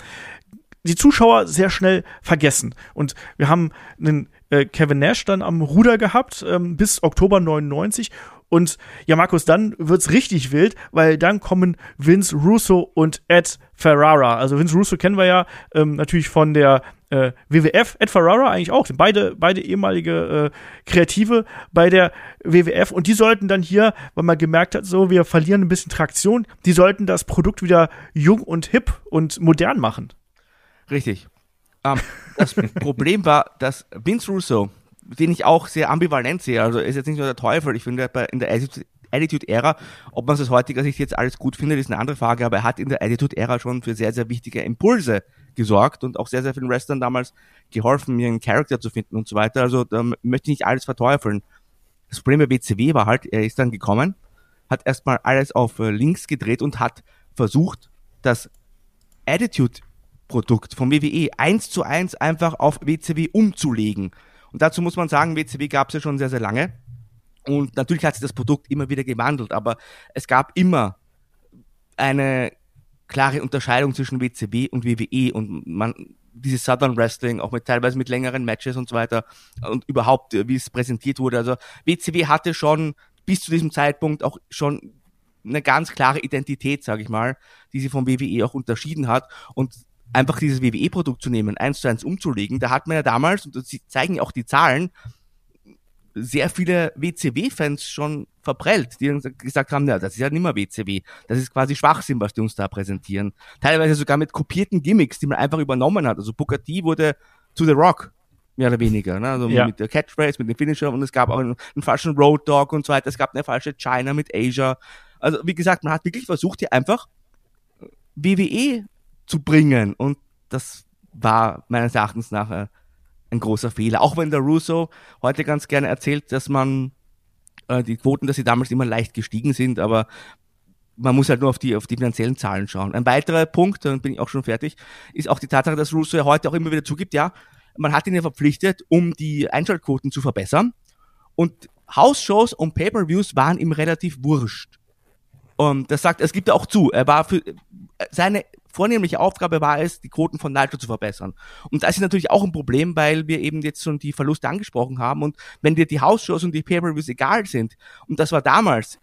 die Zuschauer sehr schnell vergessen. Und wir haben einen äh, Kevin Nash dann am Ruder gehabt ähm, bis Oktober 99. Und ja, Markus, dann wird's richtig wild, weil dann kommen Vince Russo und Ed Ferrara. Also Vince Russo kennen wir ja ähm, natürlich von der äh, WWF, Ed Ferrara eigentlich auch, sind beide, beide ehemalige äh, Kreative bei der WWF und die sollten dann hier, weil man gemerkt hat, so, wir verlieren ein bisschen Traktion, die sollten das Produkt wieder jung und hip und modern machen. Richtig. Ähm, das Problem war, dass Vince Russo, den ich auch sehr ambivalent sehe, also ist jetzt nicht nur der Teufel, ich finde in der Attitude- Attitude-Ära, ob man es aus heutiger Sicht jetzt alles gut findet, ist eine andere Frage, aber er hat in der Attitude-Ära schon für sehr, sehr wichtige Impulse gesorgt und auch sehr, sehr vielen Wrestlern damals geholfen, einen Charakter zu finden und so weiter. Also da möchte ich nicht alles verteufeln. Das Problem bei WCW war halt, er ist dann gekommen, hat erstmal alles auf äh, links gedreht und hat versucht, das Attitude-Produkt vom WWE eins zu eins einfach auf WCW umzulegen. Und dazu muss man sagen, WCW gab es ja schon sehr, sehr lange. Und natürlich hat sich das Produkt immer wieder gewandelt, aber es gab immer eine klare Unterscheidung zwischen WCW und WWE und man dieses Southern Wrestling, auch mit teilweise mit längeren Matches und so weiter und überhaupt, wie es präsentiert wurde. Also WCW hatte schon bis zu diesem Zeitpunkt auch schon eine ganz klare Identität, sage ich mal, die sie vom WWE auch unterschieden hat und einfach dieses WWE-Produkt zu nehmen, eins zu eins umzulegen, da hat man ja damals, und sie zeigen ja auch die Zahlen, sehr viele WCW-Fans schon verprellt, die gesagt haben, ja, das ist ja nicht mehr WCW. Das ist quasi Schwachsinn, was die uns da präsentieren. Teilweise sogar mit kopierten Gimmicks, die man einfach übernommen hat. Also Booker T wurde zu The Rock, mehr oder weniger. Ne? Also ja. mit der Catchphrase, mit dem Finisher und es gab auch einen, einen falschen Road Dog und so weiter. Es gab eine falsche China mit Asia. Also wie gesagt, man hat wirklich versucht, hier einfach WWE zu bringen und das war meines Erachtens nach äh, ein großer Fehler. Auch wenn der Russo heute ganz gerne erzählt, dass man äh, die Quoten, dass sie damals immer leicht gestiegen sind, aber man muss halt nur auf die, auf die finanziellen Zahlen schauen. Ein weiterer Punkt, dann bin ich auch schon fertig, ist auch die Tatsache, dass Russo ja heute auch immer wieder zugibt, ja, man hat ihn ja verpflichtet, um die Einschaltquoten zu verbessern. Und House-Shows und Pay-Per-Views waren ihm relativ wurscht. Und das sagt, es gibt er auch zu. Er war für, seine vornehmliche Aufgabe war es, die Quoten von Nitro zu verbessern. Und das ist natürlich auch ein Problem, weil wir eben jetzt schon die Verluste angesprochen haben. Und wenn dir die House-Shows und die Pay-Per-Views egal sind, und das war damals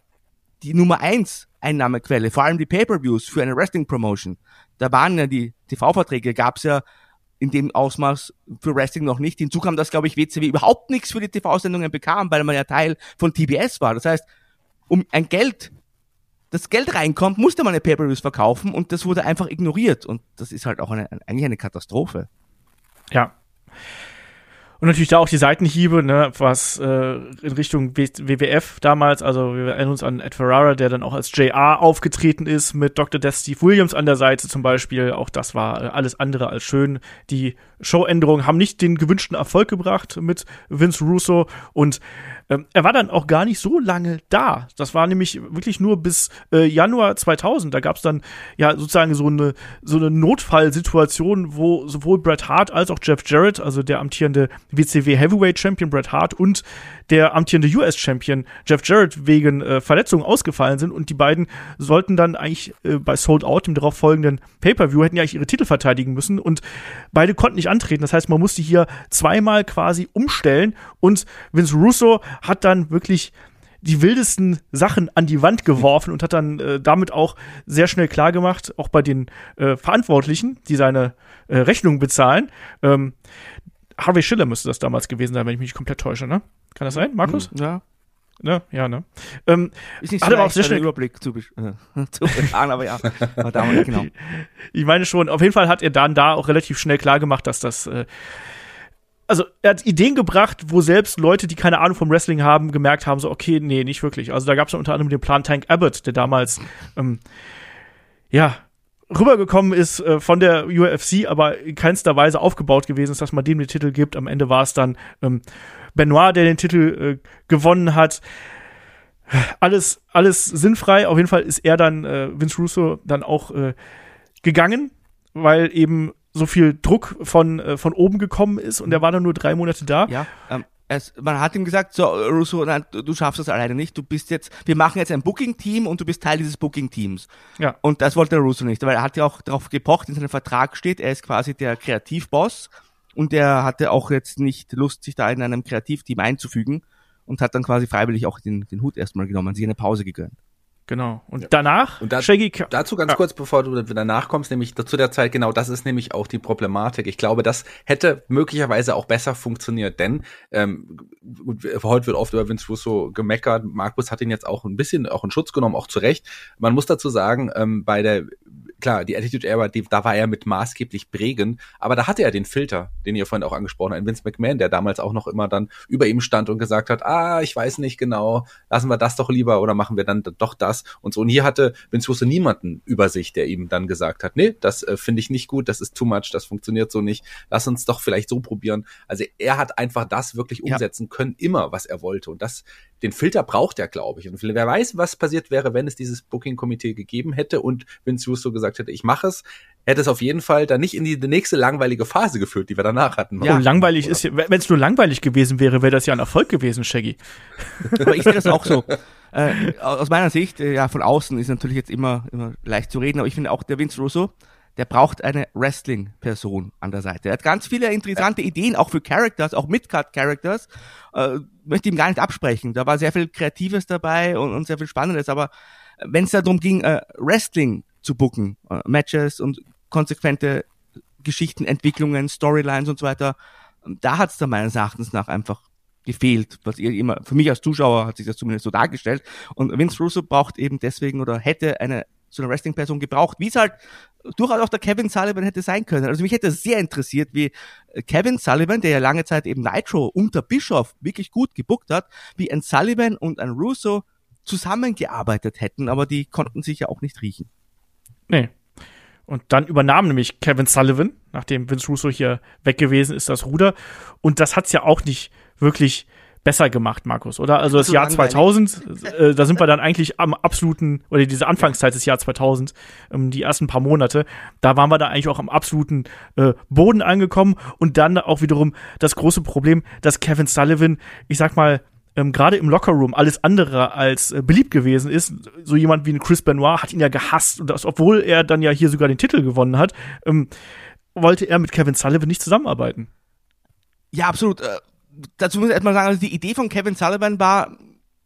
die Nummer eins Einnahmequelle, vor allem die Pay-Per-Views für eine Wrestling-Promotion, da waren ja die TV-Verträge, gab's ja in dem Ausmaß für Wrestling noch nicht. Hinzu kam, dass, glaube ich, WCW überhaupt nichts für die TV-Sendungen bekam, weil man ja Teil von TBS war. Das heißt, um ein Geld das Geld reinkommt, musste man eine Pay-Per-Views verkaufen und das wurde einfach ignoriert und das ist halt auch eine, eigentlich eine Katastrophe. Ja. Und natürlich da auch die Seitenhiebe, ne, was äh, in Richtung WWF damals, also wir erinnern uns an Ed Ferrara, der dann auch als JR aufgetreten ist, mit Dr. Death Steve Williams an der Seite zum Beispiel. Auch das war äh, alles andere als schön. Die Showänderungen haben nicht den gewünschten Erfolg gebracht mit Vince Russo und ähm, er war dann auch gar nicht so lange da. Das war nämlich wirklich nur bis äh, Januar 2000. Da gab es dann ja sozusagen so eine, so eine Notfallsituation, wo sowohl Bret Hart als auch Jeff Jarrett, also der amtierende WCW Heavyweight Champion Bret Hart und der amtierende US Champion Jeff Jarrett wegen äh, Verletzungen ausgefallen sind und die beiden sollten dann eigentlich äh, bei Sold Out, dem darauf folgenden Pay-Per-View, hätten ja eigentlich ihre Titel verteidigen müssen und beide konnten nicht antreten. Das heißt, man musste hier zweimal quasi umstellen und Vince Russo hat dann wirklich die wildesten Sachen an die Wand geworfen und hat dann äh, damit auch sehr schnell klar gemacht, auch bei den äh, Verantwortlichen, die seine äh, Rechnung bezahlen. Ähm, Harvey Schiller müsste das damals gewesen sein, wenn ich mich komplett täusche, ne? Kann das sein, Markus? Ja. Ne? Ja, ne? Ähm, ist nicht so aber auch sehr schnell Überblick zu, äh, <laughs> zu bewahren, aber ja, aber damals, <laughs> genau. Ich meine schon, auf jeden Fall hat er dann da auch relativ schnell klar gemacht, dass das äh, also er hat Ideen gebracht, wo selbst Leute, die keine Ahnung vom Wrestling haben, gemerkt haben, so, okay, nee, nicht wirklich. Also da gab es unter anderem den Plan Tank Abbott, der damals, ähm, ja, rübergekommen ist äh, von der UFC, aber in keinster Weise aufgebaut gewesen ist, dass man dem den Titel gibt. Am Ende war es dann ähm, Benoit, der den Titel äh, gewonnen hat. Alles, alles sinnfrei. Auf jeden Fall ist er dann, äh, Vince Russo, dann auch äh, gegangen, weil eben so viel Druck von, äh, von oben gekommen ist und er war dann nur drei Monate da. Ja, ähm, es, man hat ihm gesagt, so, Russo, nein, du schaffst das alleine nicht, du bist jetzt, wir machen jetzt ein Booking-Team und du bist Teil dieses Booking-Teams. Ja. Und das wollte Russo nicht, weil er hat ja auch darauf gepocht, in seinem Vertrag steht, er ist quasi der Kreativboss und er hatte auch jetzt nicht Lust, sich da in einem Kreativteam einzufügen und hat dann quasi freiwillig auch den, den Hut erstmal genommen, sich eine Pause gegönnt. Genau. Und ja. danach, und da, Shaggy dazu ganz ja. kurz, bevor du danach kommst, nämlich zu der Zeit, genau das ist nämlich auch die Problematik. Ich glaube, das hätte möglicherweise auch besser funktioniert, denn ähm, heute wird oft über Vince Russo gemeckert. Markus hat ihn jetzt auch ein bisschen auch in Schutz genommen, auch zu Recht. Man muss dazu sagen, ähm, bei der klar, die Attitude Era, die, da war er mit maßgeblich prägend, aber da hatte er den Filter, den ihr vorhin auch angesprochen habt, Vince McMahon, der damals auch noch immer dann über ihm stand und gesagt hat, ah, ich weiß nicht genau, lassen wir das doch lieber oder machen wir dann doch das und so. Und hier hatte Vince Russo niemanden über sich, der ihm dann gesagt hat, nee, das äh, finde ich nicht gut, das ist too much, das funktioniert so nicht, lass uns doch vielleicht so probieren. Also er hat einfach das wirklich umsetzen ja. können, immer, was er wollte und das, den Filter braucht er, glaube ich. Und wer weiß, was passiert wäre, wenn es dieses Booking-Komitee gegeben hätte und Vince Russo gesagt gesagt hätte, ich mache es, hätte es auf jeden Fall dann nicht in die, nächste langweilige Phase geführt, die wir danach hatten. Ja, und langweilig ist, wenn es nur langweilig gewesen wäre, wäre das ja ein Erfolg gewesen, Shaggy. <laughs> Aber ich sehe das auch so. Äh, aus meiner Sicht, äh, ja, von außen ist natürlich jetzt immer, immer leicht zu reden, aber ich finde auch der Vince Russo, der braucht eine Wrestling-Person an der Seite. Er hat ganz viele interessante. Ideen, auch für Characters, auch Midcard-Characters. Äh, möchte ihm gar nicht absprechen. Da war sehr viel Kreatives dabei und, und sehr viel Spannendes, aber wenn es darum ging, äh, Wrestling zu booken, äh, Matches und konsequente Geschichten, Entwicklungen, Storylines und so weiter, da hat es da meines Erachtens nach einfach gefehlt, was ihr immer, für mich als Zuschauer hat sich das zumindest so dargestellt. Und Vince Russo braucht eben deswegen oder hätte eine so eine Wrestling-Person gebraucht, wie es halt durchaus auch der Kevin Sullivan hätte sein können. Also mich hätte sehr interessiert, wie äh, Kevin Sullivan, der ja lange Zeit eben Nitro unter Bischof wirklich gut gebuckt hat, wie ein Sullivan und ein Russo zusammengearbeitet hätten, aber die konnten sich ja auch nicht riechen. Nee. Und dann übernahm nämlich Kevin Sullivan, nachdem Vince Russo hier weg gewesen ist, das Ruder. Und das hat's ja auch nicht wirklich besser gemacht, Markus, oder? Also das, das Jahr 2000, äh, <laughs> da sind wir dann eigentlich am absoluten, oder diese Anfangszeit des Jahr 2000, ähm, die ersten paar Monate, da waren wir da eigentlich auch am absoluten äh, Boden angekommen und dann auch wiederum das große Problem, dass Kevin Sullivan, ich sag mal, ähm, gerade im Lockerroom alles andere als äh, beliebt gewesen ist. So jemand wie ein Chris Benoit hat ihn ja gehasst und das, obwohl er dann ja hier sogar den Titel gewonnen hat, ähm, wollte er mit Kevin Sullivan nicht zusammenarbeiten. Ja, absolut. Äh, dazu muss ich erstmal sagen, also die Idee von Kevin Sullivan war,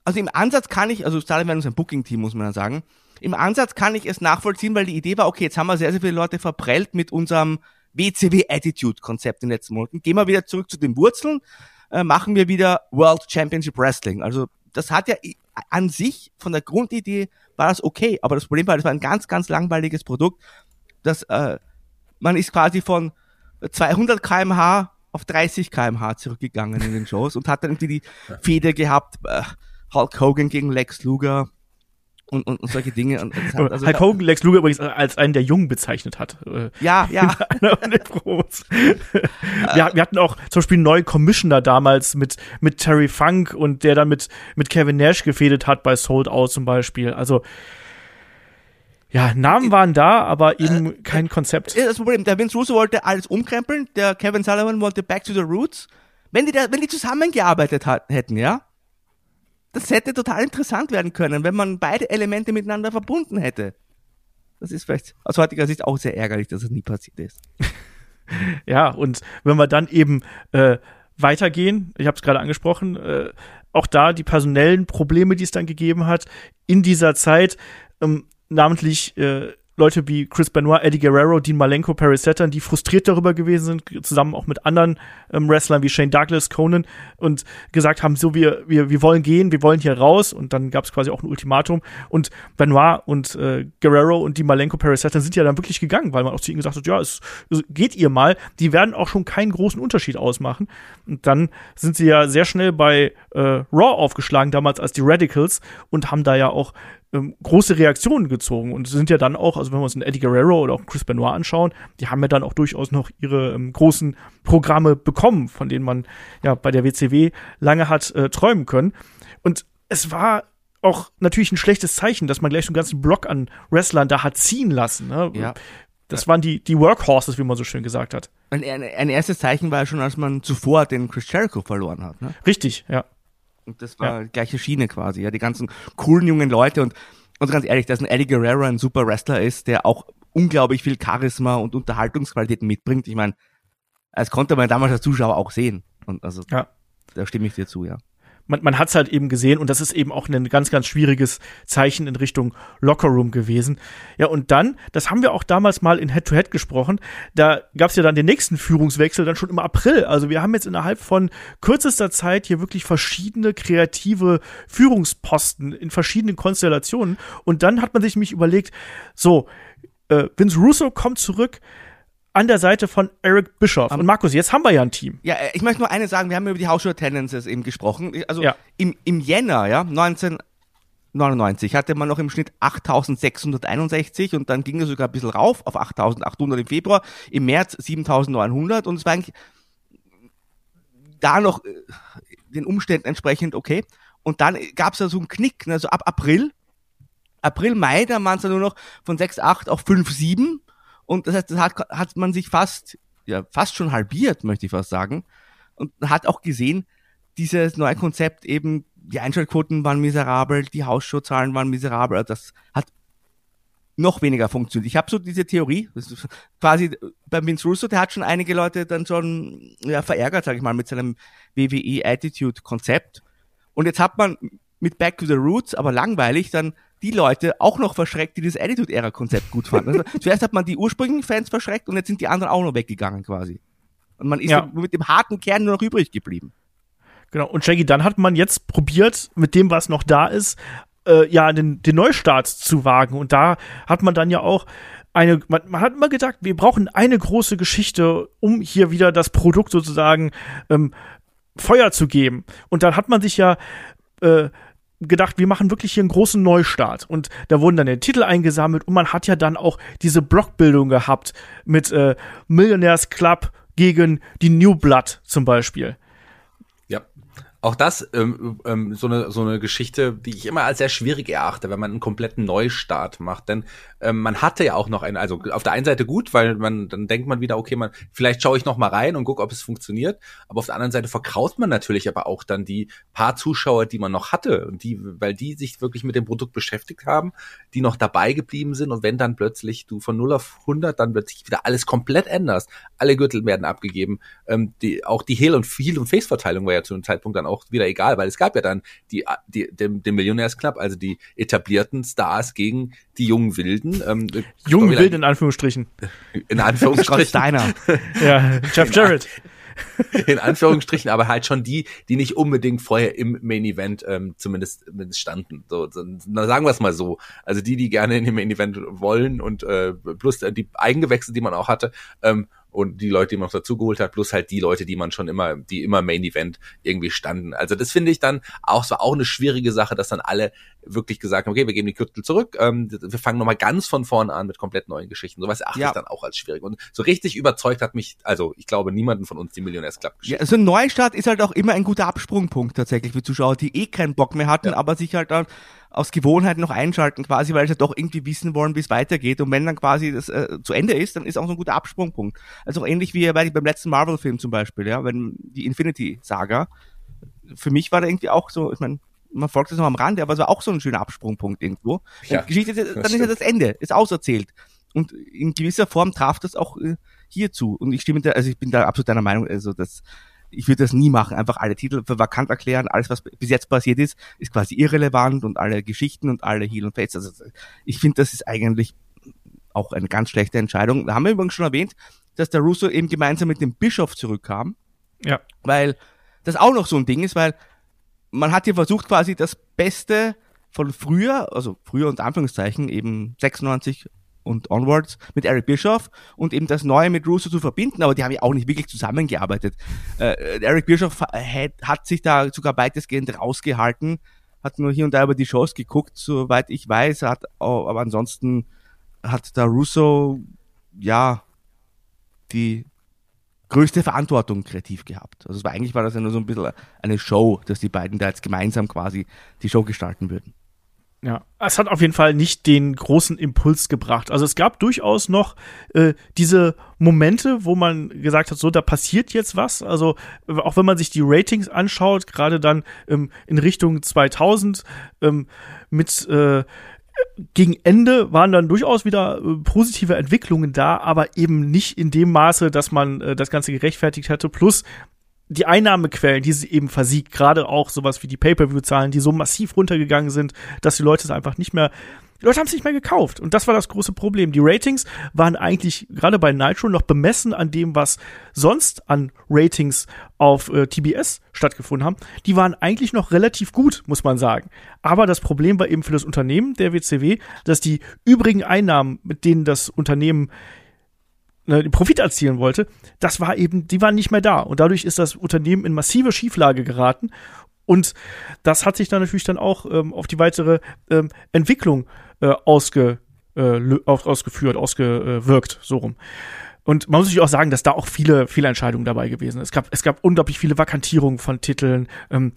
also im Ansatz kann ich, also Sullivan ist ein Booking-Team, muss man ja sagen, im Ansatz kann ich es nachvollziehen, weil die Idee war, okay, jetzt haben wir sehr, sehr viele Leute verprellt mit unserem WCW-Attitude-Konzept in den letzten Monaten. Gehen wir wieder zurück zu den Wurzeln, äh, machen wir wieder World Championship Wrestling. Also das hat ja an sich von der Grundidee war das okay, aber das Problem war, das war ein ganz, ganz langweiliges Produkt. Das, äh, man ist quasi von 200 kmh auf 30 kmh zurückgegangen in den Shows und hat dann irgendwie die Feder gehabt, äh, Hulk Hogan gegen Lex Luger und, und, und solche Dinge. Und, und also, Hulk Hogan Lex Luger übrigens als einen der Jungen bezeichnet hat. Äh, ja, <laughs> ja. <laughs> wir, wir, hatten auch zum Beispiel einen neuen Commissioner damals mit, mit Terry Funk und der dann mit, mit Kevin Nash gefädet hat bei Sold Out zum Beispiel. Also, ja, Namen waren da, aber eben äh, kein Konzept. Das Problem, der Vince Russo wollte alles umkrempeln, der Kevin Sullivan wollte back to the roots. Wenn die, da, wenn die zusammengearbeitet hat, hätten, ja, das hätte total interessant werden können, wenn man beide Elemente miteinander verbunden hätte. Das ist vielleicht aus heutiger Sicht auch sehr ärgerlich, dass es nie passiert ist. <laughs> ja, und wenn wir dann eben äh, weitergehen, ich habe es gerade angesprochen, äh, auch da die personellen Probleme, die es dann gegeben hat, in dieser Zeit, ähm, namentlich äh, Leute wie Chris Benoit, Eddie Guerrero, Dean Malenko, Perry Saturn, die frustriert darüber gewesen sind, zusammen auch mit anderen ähm, Wrestlern wie Shane Douglas, Conan und gesagt haben, so wir, wir, wir wollen gehen, wir wollen hier raus. Und dann gab es quasi auch ein Ultimatum. Und Benoit und äh, Guerrero und Dean Malenko, Perry Saturn sind ja dann wirklich gegangen, weil man auch zu ihnen gesagt hat, ja, es, geht ihr mal, die werden auch schon keinen großen Unterschied ausmachen. Und dann sind sie ja sehr schnell bei äh, Raw aufgeschlagen, damals als die Radicals und haben da ja auch ähm, große Reaktionen gezogen und sind ja dann auch, also wenn wir uns einen Eddie Guerrero oder auch Chris Benoit anschauen, die haben ja dann auch durchaus noch ihre ähm, großen Programme bekommen, von denen man ja bei der WCW lange hat äh, träumen können. Und es war auch natürlich ein schlechtes Zeichen, dass man gleich so einen ganzen Block an Wrestlern da hat ziehen lassen. Ne? Ja. Das waren die, die Workhorses, wie man so schön gesagt hat. Ein, ein, erstes Zeichen war ja schon, als man zuvor den Chris Jericho verloren hat. Ne? Richtig, ja. Und das war ja. die gleiche Schiene quasi, ja, die ganzen coolen jungen Leute und, und ganz ehrlich, dass ein Eddie Guerrero ein super Wrestler ist, der auch unglaublich viel Charisma und Unterhaltungsqualitäten mitbringt. Ich meine, das konnte man damals als Zuschauer auch sehen. Und also, ja. da stimme ich dir zu, ja man, man hat es halt eben gesehen und das ist eben auch ein ganz, ganz schwieriges Zeichen in Richtung Lockerroom gewesen. Ja, und dann, das haben wir auch damals mal in Head-to-Head -Head gesprochen, da gab es ja dann den nächsten Führungswechsel dann schon im April. Also wir haben jetzt innerhalb von kürzester Zeit hier wirklich verschiedene kreative Führungsposten in verschiedenen Konstellationen und dann hat man sich nämlich überlegt, so, äh, Vince Russo kommt zurück, an der Seite von Eric Bischoff. Und Markus, jetzt haben wir ja ein Team. Ja, ich möchte nur eine sagen, wir haben über die Hausschuhe Tendencies eben gesprochen. Also ja. im, im Jänner, ja, 1999 hatte man noch im Schnitt 8661 und dann ging es sogar ein bisschen rauf auf 8800 im Februar, im März 7900 und es war eigentlich da noch äh, den Umständen entsprechend okay. Und dann gab es da so einen Knick, also ab April April, Mai, da waren es dann nur noch von 6,8 auf 5,7 und das heißt, das hat, hat man sich fast, ja, fast schon halbiert, möchte ich fast sagen. Und hat auch gesehen, dieses neue Konzept eben, die Einschaltquoten waren miserabel, die Hausshow-Zahlen waren miserabel, also das hat noch weniger funktioniert. Ich habe so diese Theorie, quasi bei Vince Russo, der hat schon einige Leute dann schon ja, verärgert, sage ich mal, mit seinem WWE Attitude Konzept. Und jetzt hat man mit Back to the Roots, aber langweilig, dann die Leute auch noch verschreckt, die das Attitude-Era-Konzept gut fanden. Also, <laughs> zuerst hat man die ursprünglichen Fans verschreckt und jetzt sind die anderen auch noch weggegangen quasi. Und man ist ja. mit dem harten Kern nur noch übrig geblieben. Genau, und Shaggy, dann hat man jetzt probiert, mit dem, was noch da ist, äh, ja, den, den Neustart zu wagen. Und da hat man dann ja auch eine, man, man hat immer gedacht, wir brauchen eine große Geschichte, um hier wieder das Produkt sozusagen ähm, Feuer zu geben. Und dann hat man sich ja äh, gedacht, wir machen wirklich hier einen großen Neustart. Und da wurden dann die Titel eingesammelt und man hat ja dann auch diese Blockbildung gehabt mit äh, Millionaires Club gegen die New Blood zum Beispiel. Auch das ähm, ähm, so eine so eine Geschichte, die ich immer als sehr schwierig erachte, wenn man einen kompletten Neustart macht. Denn ähm, man hatte ja auch noch einen, also auf der einen Seite gut, weil man dann denkt man wieder, okay, man vielleicht schaue ich noch mal rein und gucke, ob es funktioniert. Aber auf der anderen Seite verkraut man natürlich aber auch dann die paar Zuschauer, die man noch hatte die, weil die sich wirklich mit dem Produkt beschäftigt haben, die noch dabei geblieben sind. Und wenn dann plötzlich du von 0 auf 100 dann plötzlich wieder alles komplett änderst, alle Gürtel werden abgegeben, ähm, die auch die Heel und Heel und Face Verteilung war ja zu einem Zeitpunkt dann auch auch wieder egal, weil es gab ja dann die, die den, den Millionärs Club, also die etablierten Stars gegen die jungen Wilden. Ähm, jungen Wilden in Anführungsstrichen. In Anführungsstrichen. Steiner. ja, Jeff Jarrett. in Anführungsstrichen, aber halt schon die, die nicht unbedingt vorher im Main Event ähm, zumindest, zumindest standen. So, so, na, sagen wir es mal so. Also die, die gerne in dem Main Event wollen und äh, plus die Eigengewächse, die man auch hatte, ähm, und die Leute, die man noch dazugeholt hat, plus halt die Leute, die man schon immer, die immer Main Event irgendwie standen. Also das finde ich dann auch, es war auch eine schwierige Sache, dass dann alle wirklich gesagt haben, okay, wir geben die Kürtel zurück, ähm, wir fangen nochmal ganz von vorne an mit komplett neuen Geschichten. Sowas achte ja. ich dann auch als schwierig. Und so richtig überzeugt hat mich, also ich glaube, niemanden von uns die Millionärs Club Ja, also ein Neustart ist halt auch immer ein guter Absprungpunkt tatsächlich für Zuschauer, die eh keinen Bock mehr hatten, ja. aber sich halt dann aus Gewohnheit noch einschalten quasi, weil sie doch irgendwie wissen wollen, wie es weitergeht. Und wenn dann quasi das äh, zu Ende ist, dann ist auch so ein guter Absprungpunkt. Also ähnlich wie bei, beim letzten Marvel-Film zum Beispiel, ja, wenn die Infinity-Saga. Für mich war da irgendwie auch so, ich meine, man folgt das noch am Rande, aber es war auch so ein schöner Absprungpunkt irgendwo. Ja, Geschichte, dann ist ja das Ende, ist auserzählt. Und in gewisser Form traf das auch äh, hierzu. Und ich stimme da, also ich bin da absolut deiner Meinung, also das ich würde das nie machen, einfach alle Titel für vakant erklären, alles was bis jetzt passiert ist, ist quasi irrelevant und alle Geschichten und alle Heal und Fates. Also ich finde, das ist eigentlich auch eine ganz schlechte Entscheidung. Da haben wir übrigens schon erwähnt, dass der Russo eben gemeinsam mit dem Bischof zurückkam. Ja. Weil das auch noch so ein Ding ist, weil man hat hier versucht, quasi das Beste von früher, also früher und Anführungszeichen, eben 96 und onwards mit Eric Bischoff und eben das Neue mit Russo zu verbinden, aber die haben ja auch nicht wirklich zusammengearbeitet. Äh, Eric Bischoff hat, hat sich da sogar weitestgehend rausgehalten, hat nur hier und da über die Shows geguckt, soweit ich weiß, hat, aber ansonsten hat da Russo, ja, die größte Verantwortung kreativ gehabt. Also es war eigentlich war das ja nur so ein bisschen eine Show, dass die beiden da jetzt gemeinsam quasi die Show gestalten würden. Ja, es hat auf jeden Fall nicht den großen Impuls gebracht. Also es gab durchaus noch äh, diese Momente, wo man gesagt hat, so, da passiert jetzt was. Also auch wenn man sich die Ratings anschaut, gerade dann ähm, in Richtung 2000 ähm, mit äh, gegen Ende waren dann durchaus wieder äh, positive Entwicklungen da, aber eben nicht in dem Maße, dass man äh, das Ganze gerechtfertigt hätte. Plus die Einnahmequellen, die sie eben versiegt, gerade auch sowas wie die Pay-per-view-Zahlen, die so massiv runtergegangen sind, dass die Leute es einfach nicht mehr, die Leute haben es nicht mehr gekauft. Und das war das große Problem. Die Ratings waren eigentlich gerade bei Nitro noch bemessen an dem, was sonst an Ratings auf äh, TBS stattgefunden haben. Die waren eigentlich noch relativ gut, muss man sagen. Aber das Problem war eben für das Unternehmen, der WCW, dass die übrigen Einnahmen, mit denen das Unternehmen ne, Profit erzielen wollte, das war eben, die waren nicht mehr da. Und dadurch ist das Unternehmen in massive Schieflage geraten. Und das hat sich dann natürlich dann auch ähm, auf die weitere ähm, Entwicklung äh, ausge, äh, ausgeführt, ausgewirkt, so rum. Und man muss sich auch sagen, dass da auch viele, viele Entscheidungen dabei gewesen sind. Es gab, es gab unglaublich viele Vakantierungen von Titeln. Ähm,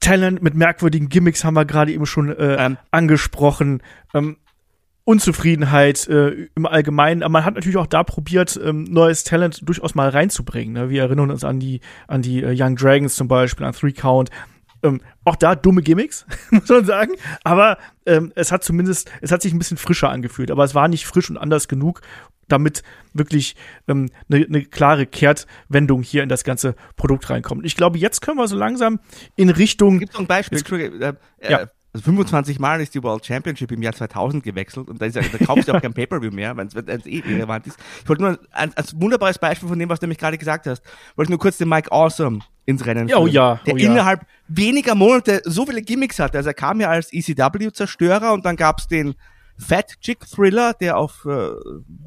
Talent mit merkwürdigen Gimmicks haben wir gerade eben schon äh, Ähm. angesprochen. Ähm, Unzufriedenheit äh, im Allgemeinen, aber man hat natürlich auch da probiert, ähm, neues Talent durchaus mal reinzubringen. Ne? Wir erinnern uns an die, an die äh, Young Dragons zum Beispiel, an Three Count. Ähm, auch da dumme Gimmicks, <laughs> muss man sagen. Aber ähm, es hat zumindest, es hat sich ein bisschen frischer angefühlt. Aber es war nicht frisch und anders genug, damit wirklich eine ähm, ne, ne klare Kehrtwendung hier in das ganze Produkt reinkommt. Ich glaube, jetzt können wir so langsam in Richtung. Gibt noch ein Beispiel, Entschuldige, äh, äh, Ja. Also 25 Mal ist die World Championship im Jahr 2000 gewechselt und da, ist ja, da kaufst du auch kein Pay-Per-View mehr, wenn es eh irrelevant ist. Ich wollte nur ein, als wunderbares Beispiel von dem, was du nämlich gerade gesagt hast, wollte ich nur kurz den Mike Awesome ins Rennen Ja, oh führen, ja, der oh ja. innerhalb weniger Monate so viele Gimmicks hatte. Also er kam ja als ECW-Zerstörer und dann gab's den Fat Chick Thriller, der auf äh,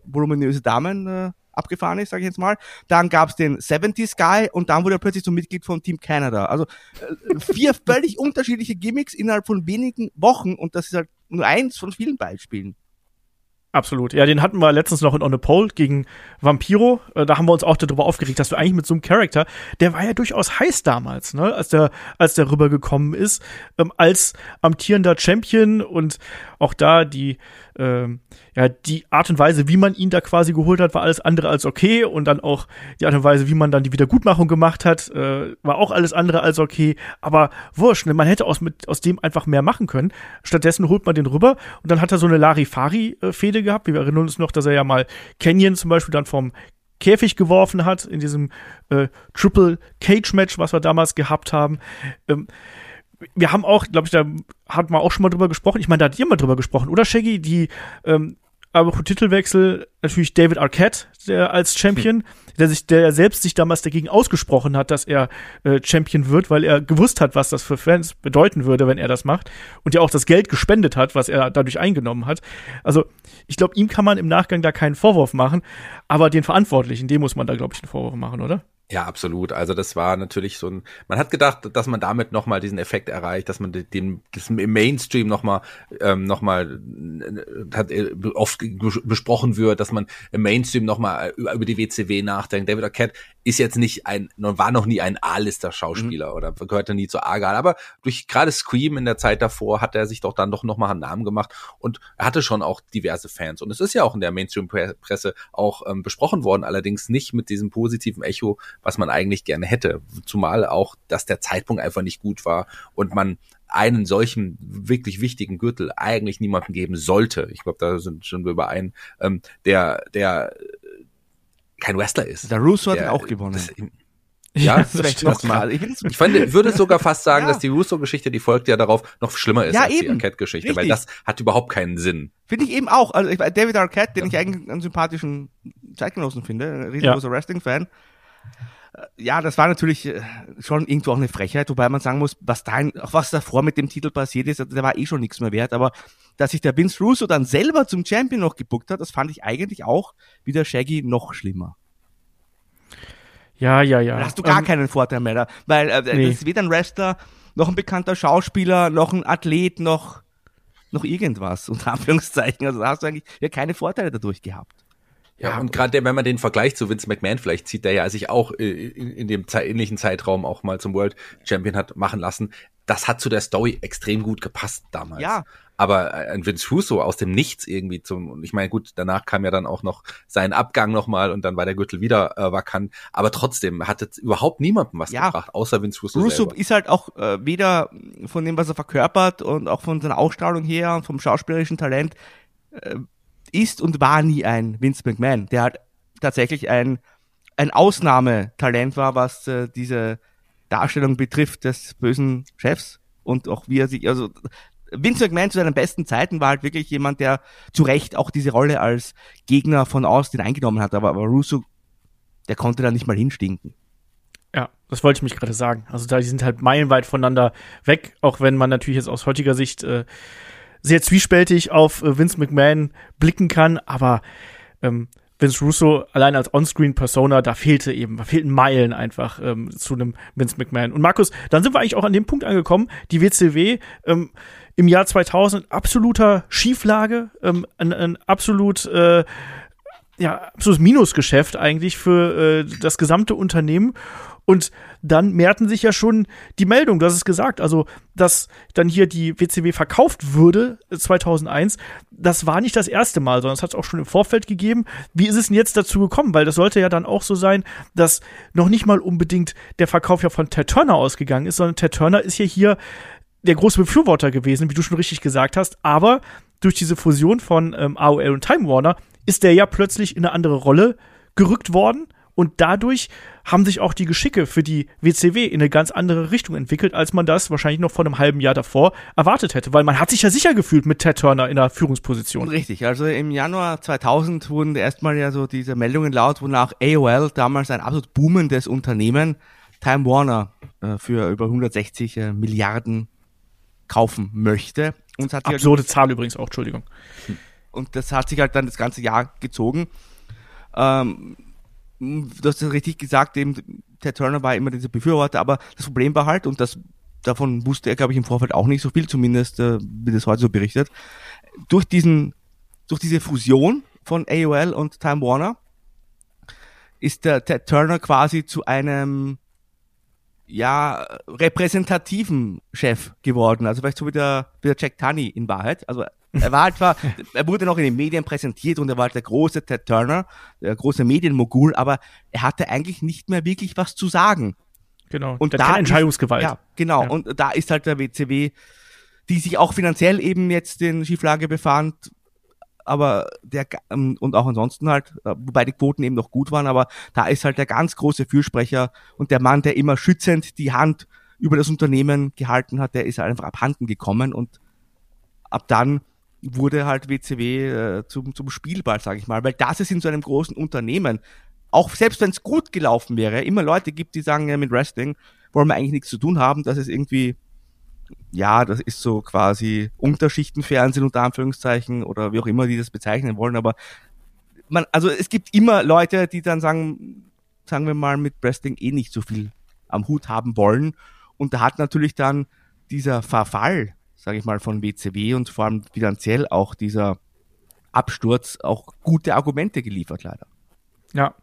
voluminöse Damen äh, abgefahren ist, sage ich jetzt mal. Dann gab's den 70s Guy und dann wurde er plötzlich zum Mitglied von Team Canada. Also äh, vier <laughs> völlig unterschiedliche Gimmicks innerhalb von wenigen Wochen und das ist halt nur eins von vielen Beispielen. Absolut. Ja, den hatten wir letztens noch in On a Pole gegen Vampiro. Äh, da haben wir uns auch darüber aufgeregt, dass wir eigentlich mit so einem Charakter, der war ja durchaus heiß damals, ne, als der, als der rübergekommen ist, ähm, als amtierender Champion und auch da die, ähm, ja, die Art und Weise, wie man ihn da quasi geholt hat, war alles andere als okay und dann auch die Art und Weise, wie man dann die Wiedergutmachung gemacht hat, äh, war auch alles andere als okay. Aber wurscht, ne? man hätte aus, mit, aus dem einfach mehr machen können. Stattdessen holt man den rüber und dann hat er so eine Larifari-Fehde gehabt. Wir erinnern uns noch, dass er ja mal Canyon zum Beispiel dann vom Käfig geworfen hat in diesem äh, Triple Cage Match, was wir damals gehabt haben. Ähm, wir haben auch, glaube ich, da hat man auch schon mal drüber gesprochen. Ich meine, da hat ihr mal drüber gesprochen, oder Shaggy? Die, ähm, aber pro Titelwechsel natürlich David Arquette, der als Champion, der sich, der selbst sich damals dagegen ausgesprochen hat, dass er äh, Champion wird, weil er gewusst hat, was das für Fans bedeuten würde, wenn er das macht und ja auch das Geld gespendet hat, was er dadurch eingenommen hat. Also ich glaube, ihm kann man im Nachgang da keinen Vorwurf machen, aber den Verantwortlichen, dem muss man da glaube ich einen Vorwurf machen, oder? Ja, absolut. Also das war natürlich so ein. Man hat gedacht, dass man damit noch mal diesen Effekt erreicht, dass man den, das im Mainstream noch mal ähm, noch mal äh, hat äh, oft besprochen wird, dass man im Mainstream noch mal über die WCW nachdenkt. David Arquette ist jetzt nicht ein, war noch nie ein A-Lister Schauspieler oder gehörte nie zur A-Gal, aber durch gerade Scream in der Zeit davor hat er sich doch dann doch noch mal einen Namen gemacht und er hatte schon auch diverse Fans und es ist ja auch in der Mainstream-Presse auch ähm, besprochen worden, allerdings nicht mit diesem positiven Echo, was man eigentlich gerne hätte. Zumal auch, dass der Zeitpunkt einfach nicht gut war und man einen solchen wirklich wichtigen Gürtel eigentlich niemandem geben sollte. Ich glaube, da sind schon wir überein, ähm, der, der äh, kein Wrestler ist. Der Russo hat Der- ihn auch gewonnen. Das, <laughs> ja, das das stimmt. mal. Ich Ich fand, würde sogar fast <laughs> sagen, Ja. dass die Russo-Geschichte, die folgt ja darauf, noch schlimmer ist Ja, als die eben. Arquette-Geschichte, weil das hat überhaupt keinen Sinn. Finde ich eben auch. Also ich, David Arquette, den ich eigentlich einen sympathischen Zeitgenossen finde, ein riesengroßer Wrestling-Fan. Äh, Ja, das war natürlich äh, schon irgendwo auch eine Frechheit, wobei man sagen muss, was da, auch was davor mit dem Titel passiert ist, der war eh schon nichts mehr wert, aber dass sich der Vince Russo dann selber zum Champion noch gebuckt hat, das fand ich eigentlich auch wie der Shaggy noch schlimmer. Ja, ja, ja. Da hast du gar Ähm, keinen Vorteil mehr, da, weil äh, Nee. das ist weder ein Wrestler, noch ein bekannter Schauspieler, noch ein Athlet, noch noch irgendwas, unter Anführungszeichen. Also da hast du eigentlich ja keine Vorteile dadurch gehabt. Ja, und gerade wenn man den Vergleich zu Vince McMahon vielleicht zieht, der ja sich auch äh, in, in dem ähnlichen Zeitraum auch mal zum World Champion hat machen lassen, das hat zu der Story extrem gut gepasst damals. Ja. Aber äh, ein Vince Russo aus dem Nichts irgendwie zum, und ich meine, gut, danach kam ja dann auch noch sein Abgang nochmal und dann war der Gürtel wieder äh, vakant. Aber trotzdem hat es überhaupt niemandem was Ja. gebracht, außer Vince Russo, Russo selber. ist halt auch äh, weder von dem, was er verkörpert und auch von seiner Ausstrahlung her und vom schauspielerischen Talent äh, ist und war nie ein Vince McMahon, der halt tatsächlich ein, ein Ausnahmetalent war, was äh, diese Darstellung betrifft des bösen Chefs und auch wie er sich, also Vince McMahon zu seinen besten Zeiten war halt wirklich jemand, der zu Recht auch diese Rolle als Gegner von Austin eingenommen hat, aber, aber Russo, der konnte da nicht mal hinstinken. Ja, das wollte ich mich gerade sagen. Also da die sind halt meilenweit voneinander weg, auch wenn man natürlich jetzt aus heutiger Sicht äh, sehr zwiespältig auf äh, Vince McMahon blicken kann, aber ähm, Vince Russo allein als Onscreen-Persona, da fehlte eben, da fehlten Meilen einfach ähm, zu einem Vince McMahon. Und Markus, dann sind wir eigentlich auch an dem Punkt angekommen, die WCW ähm, im Jahr 2000 absoluter Schieflage, ähm, ein, ein absolut äh, ja, absolutes Minusgeschäft eigentlich für äh, das gesamte Unternehmen. Und dann mehrten sich ja schon die Meldungen, du hast es gesagt, also dass dann hier die WCW verkauft würde 2001, das war nicht das erste Mal, sondern es hat es auch schon im Vorfeld gegeben. Wie ist es denn jetzt dazu gekommen? Weil das sollte ja dann auch so sein, dass noch nicht mal unbedingt der Verkauf ja von Ted Turner ausgegangen ist, sondern Ted Turner ist ja hier der große Befürworter gewesen, wie du schon richtig gesagt hast. Aber durch diese Fusion von ähm, AOL und Time Warner ist der ja plötzlich in eine andere Rolle gerückt worden. Und dadurch haben sich auch die Geschicke für die WCW in eine ganz andere Richtung entwickelt, als man das wahrscheinlich noch vor einem halben Jahr davor erwartet hätte. Weil man hat sich ja sicher gefühlt mit Ted Turner in der Führungsposition. Richtig, also im Januar 2000 wurden erstmal ja so diese Meldungen laut, wonach AOL, damals ein absolut boomendes Unternehmen, Time Warner äh, für über 160 äh, Milliarden kaufen möchte. Und hat Absurde halt, Zahl übrigens auch, Entschuldigung. Und das hat sich halt dann das ganze Jahr gezogen. Ähm, du hast es richtig gesagt, eben Ted Turner war immer dieser Befürworter, aber das Problem war halt, und das davon wusste er, glaube ich, im Vorfeld auch nicht so viel, zumindest äh, wird es heute so berichtet, durch diesen, durch diese Fusion von AOL und Time Warner ist der Ted Turner quasi zu einem ja, repräsentativen Chef geworden. Also vielleicht so wie der, wie der Jack Tunney in Wahrheit. Also er war halt zwar, <laughs> er wurde noch in den Medien präsentiert und er war halt der große Ted Turner, der große Medienmogul, aber er hatte eigentlich nicht mehr wirklich was zu sagen. Genau. Und da Entscheidungsgewalt. Ist, ja, genau. Ja. Und da ist halt der WCW, die sich auch finanziell eben jetzt in Schieflage befand, aber der ähm, und auch ansonsten halt, äh, wobei die Quoten eben noch gut waren, aber da ist halt der ganz große Fürsprecher und der Mann, der immer schützend die Hand über das Unternehmen gehalten hat, der ist halt einfach abhanden gekommen und ab dann wurde halt WCW äh, zum, zum Spielball, sage ich mal, weil das ist in so einem großen Unternehmen, auch selbst wenn es gut gelaufen wäre, immer Leute gibt, die sagen, ja, mit Wrestling wollen wir eigentlich nichts zu tun haben, das ist irgendwie ja, das ist so quasi Unterschichtenfernsehen unter Anführungszeichen oder wie auch immer die das bezeichnen wollen, aber man, also es gibt immer Leute, die dann sagen, sagen wir mal, mit Wrestling eh nicht so viel am Hut haben wollen. Und da hat natürlich dann dieser Verfall, sage ich mal, von WCW und vor allem finanziell auch dieser Absturz auch gute Argumente geliefert, leider. Ja,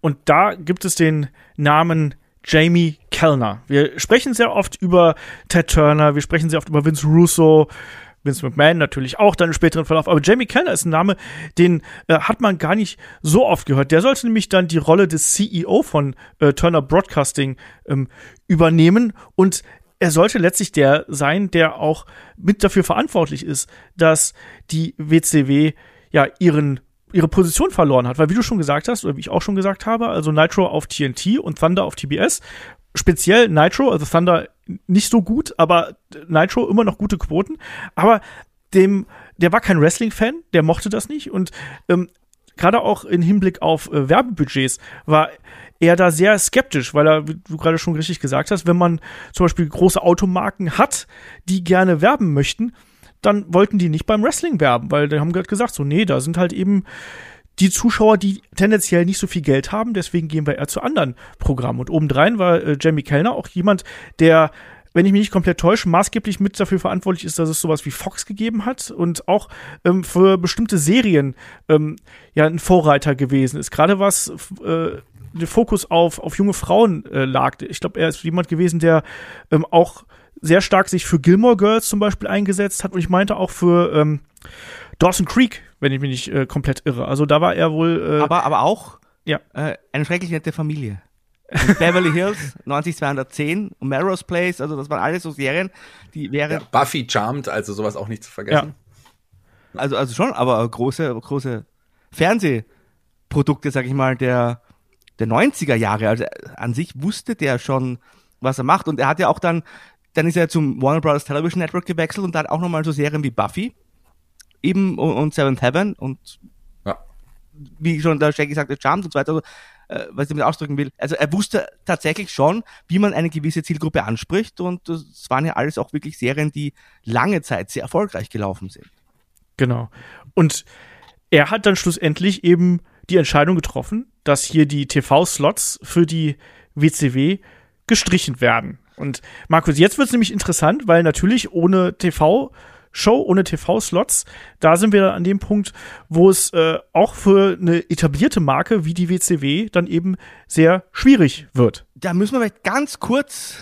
und da gibt es den Namen Jamie Kellner. Wir sprechen sehr oft über Ted Turner, wir sprechen sehr oft über Vince Russo, Vince McMahon natürlich auch dann im späteren Verlauf. Aber Jamie Kellner ist ein Name, den äh, hat man gar nicht so oft gehört. Der sollte nämlich dann die Rolle des CEO von äh, Turner Broadcasting ähm, übernehmen und er sollte letztlich der sein, der auch mit dafür verantwortlich ist, dass die WCW ja ihren ihre Position verloren hat, weil wie du schon gesagt hast, oder wie ich auch schon gesagt habe, also Nitro auf TNT und Thunder auf TBS, speziell Nitro, also Thunder nicht so gut, aber Nitro immer noch gute Quoten, aber dem, der war kein Wrestling-Fan, der mochte das nicht. Und ähm, gerade auch im Hinblick auf äh, Werbebudgets war er da sehr skeptisch, weil er, wie du gerade schon richtig gesagt hast, wenn man zum Beispiel große Automarken hat, die gerne werben möchten, dann wollten die nicht beim Wrestling werben, weil die haben gerade gesagt, so, nee, da sind halt eben die Zuschauer, die tendenziell nicht so viel Geld haben, deswegen gehen wir eher zu anderen Programmen. Und obendrein war äh, Jamie Kellner auch jemand, der wenn ich mich nicht komplett täusche, maßgeblich mit dafür verantwortlich ist, dass es sowas wie Fox gegeben hat und auch ähm, für bestimmte Serien ähm, ja ein Vorreiter gewesen ist. Gerade was äh, der Fokus auf, auf junge Frauen äh, lag. Ich glaube, er ist jemand gewesen, der ähm, auch sehr stark sich für Gilmore Girls zum Beispiel eingesetzt hat und ich meinte auch für ähm, Dawson Creek, wenn ich mich nicht äh, komplett irre. Also da war er wohl. Äh, aber, aber auch ja. äh, eine schrecklich nette Familie. <laughs> Beverly Hills 90210 und Melrose Place, also das waren alles so Serien, die wären. Ja, Buffy Charmed, also sowas auch nicht zu vergessen. Ja. Also, also schon, aber große, große Fernsehprodukte, sag ich mal, der, der 90er Jahre. Also an sich wusste der schon, was er macht. Und er hat ja auch dann dann ist er zum Warner Brothers Television Network gewechselt und hat auch nochmal so Serien wie Buffy eben und, und Seventh Heaven und ja. wie schon der Shaggy sagte, Charmed und so weiter, also, äh, was ich damit ausdrücken will. Also er wusste tatsächlich schon, wie man eine gewisse Zielgruppe anspricht und das waren ja alles auch wirklich Serien, die lange Zeit sehr erfolgreich gelaufen sind. Genau. Und er hat dann schlussendlich eben die Entscheidung getroffen, dass hier die TV-Slots für die WCW gestrichen werden. Und Markus, jetzt wird es nämlich interessant, weil natürlich ohne TV Show, ohne TV-Slots. Da sind wir an dem Punkt, wo es äh, auch für eine etablierte Marke wie die WCW dann eben sehr schwierig wird. Da müssen wir vielleicht ganz kurz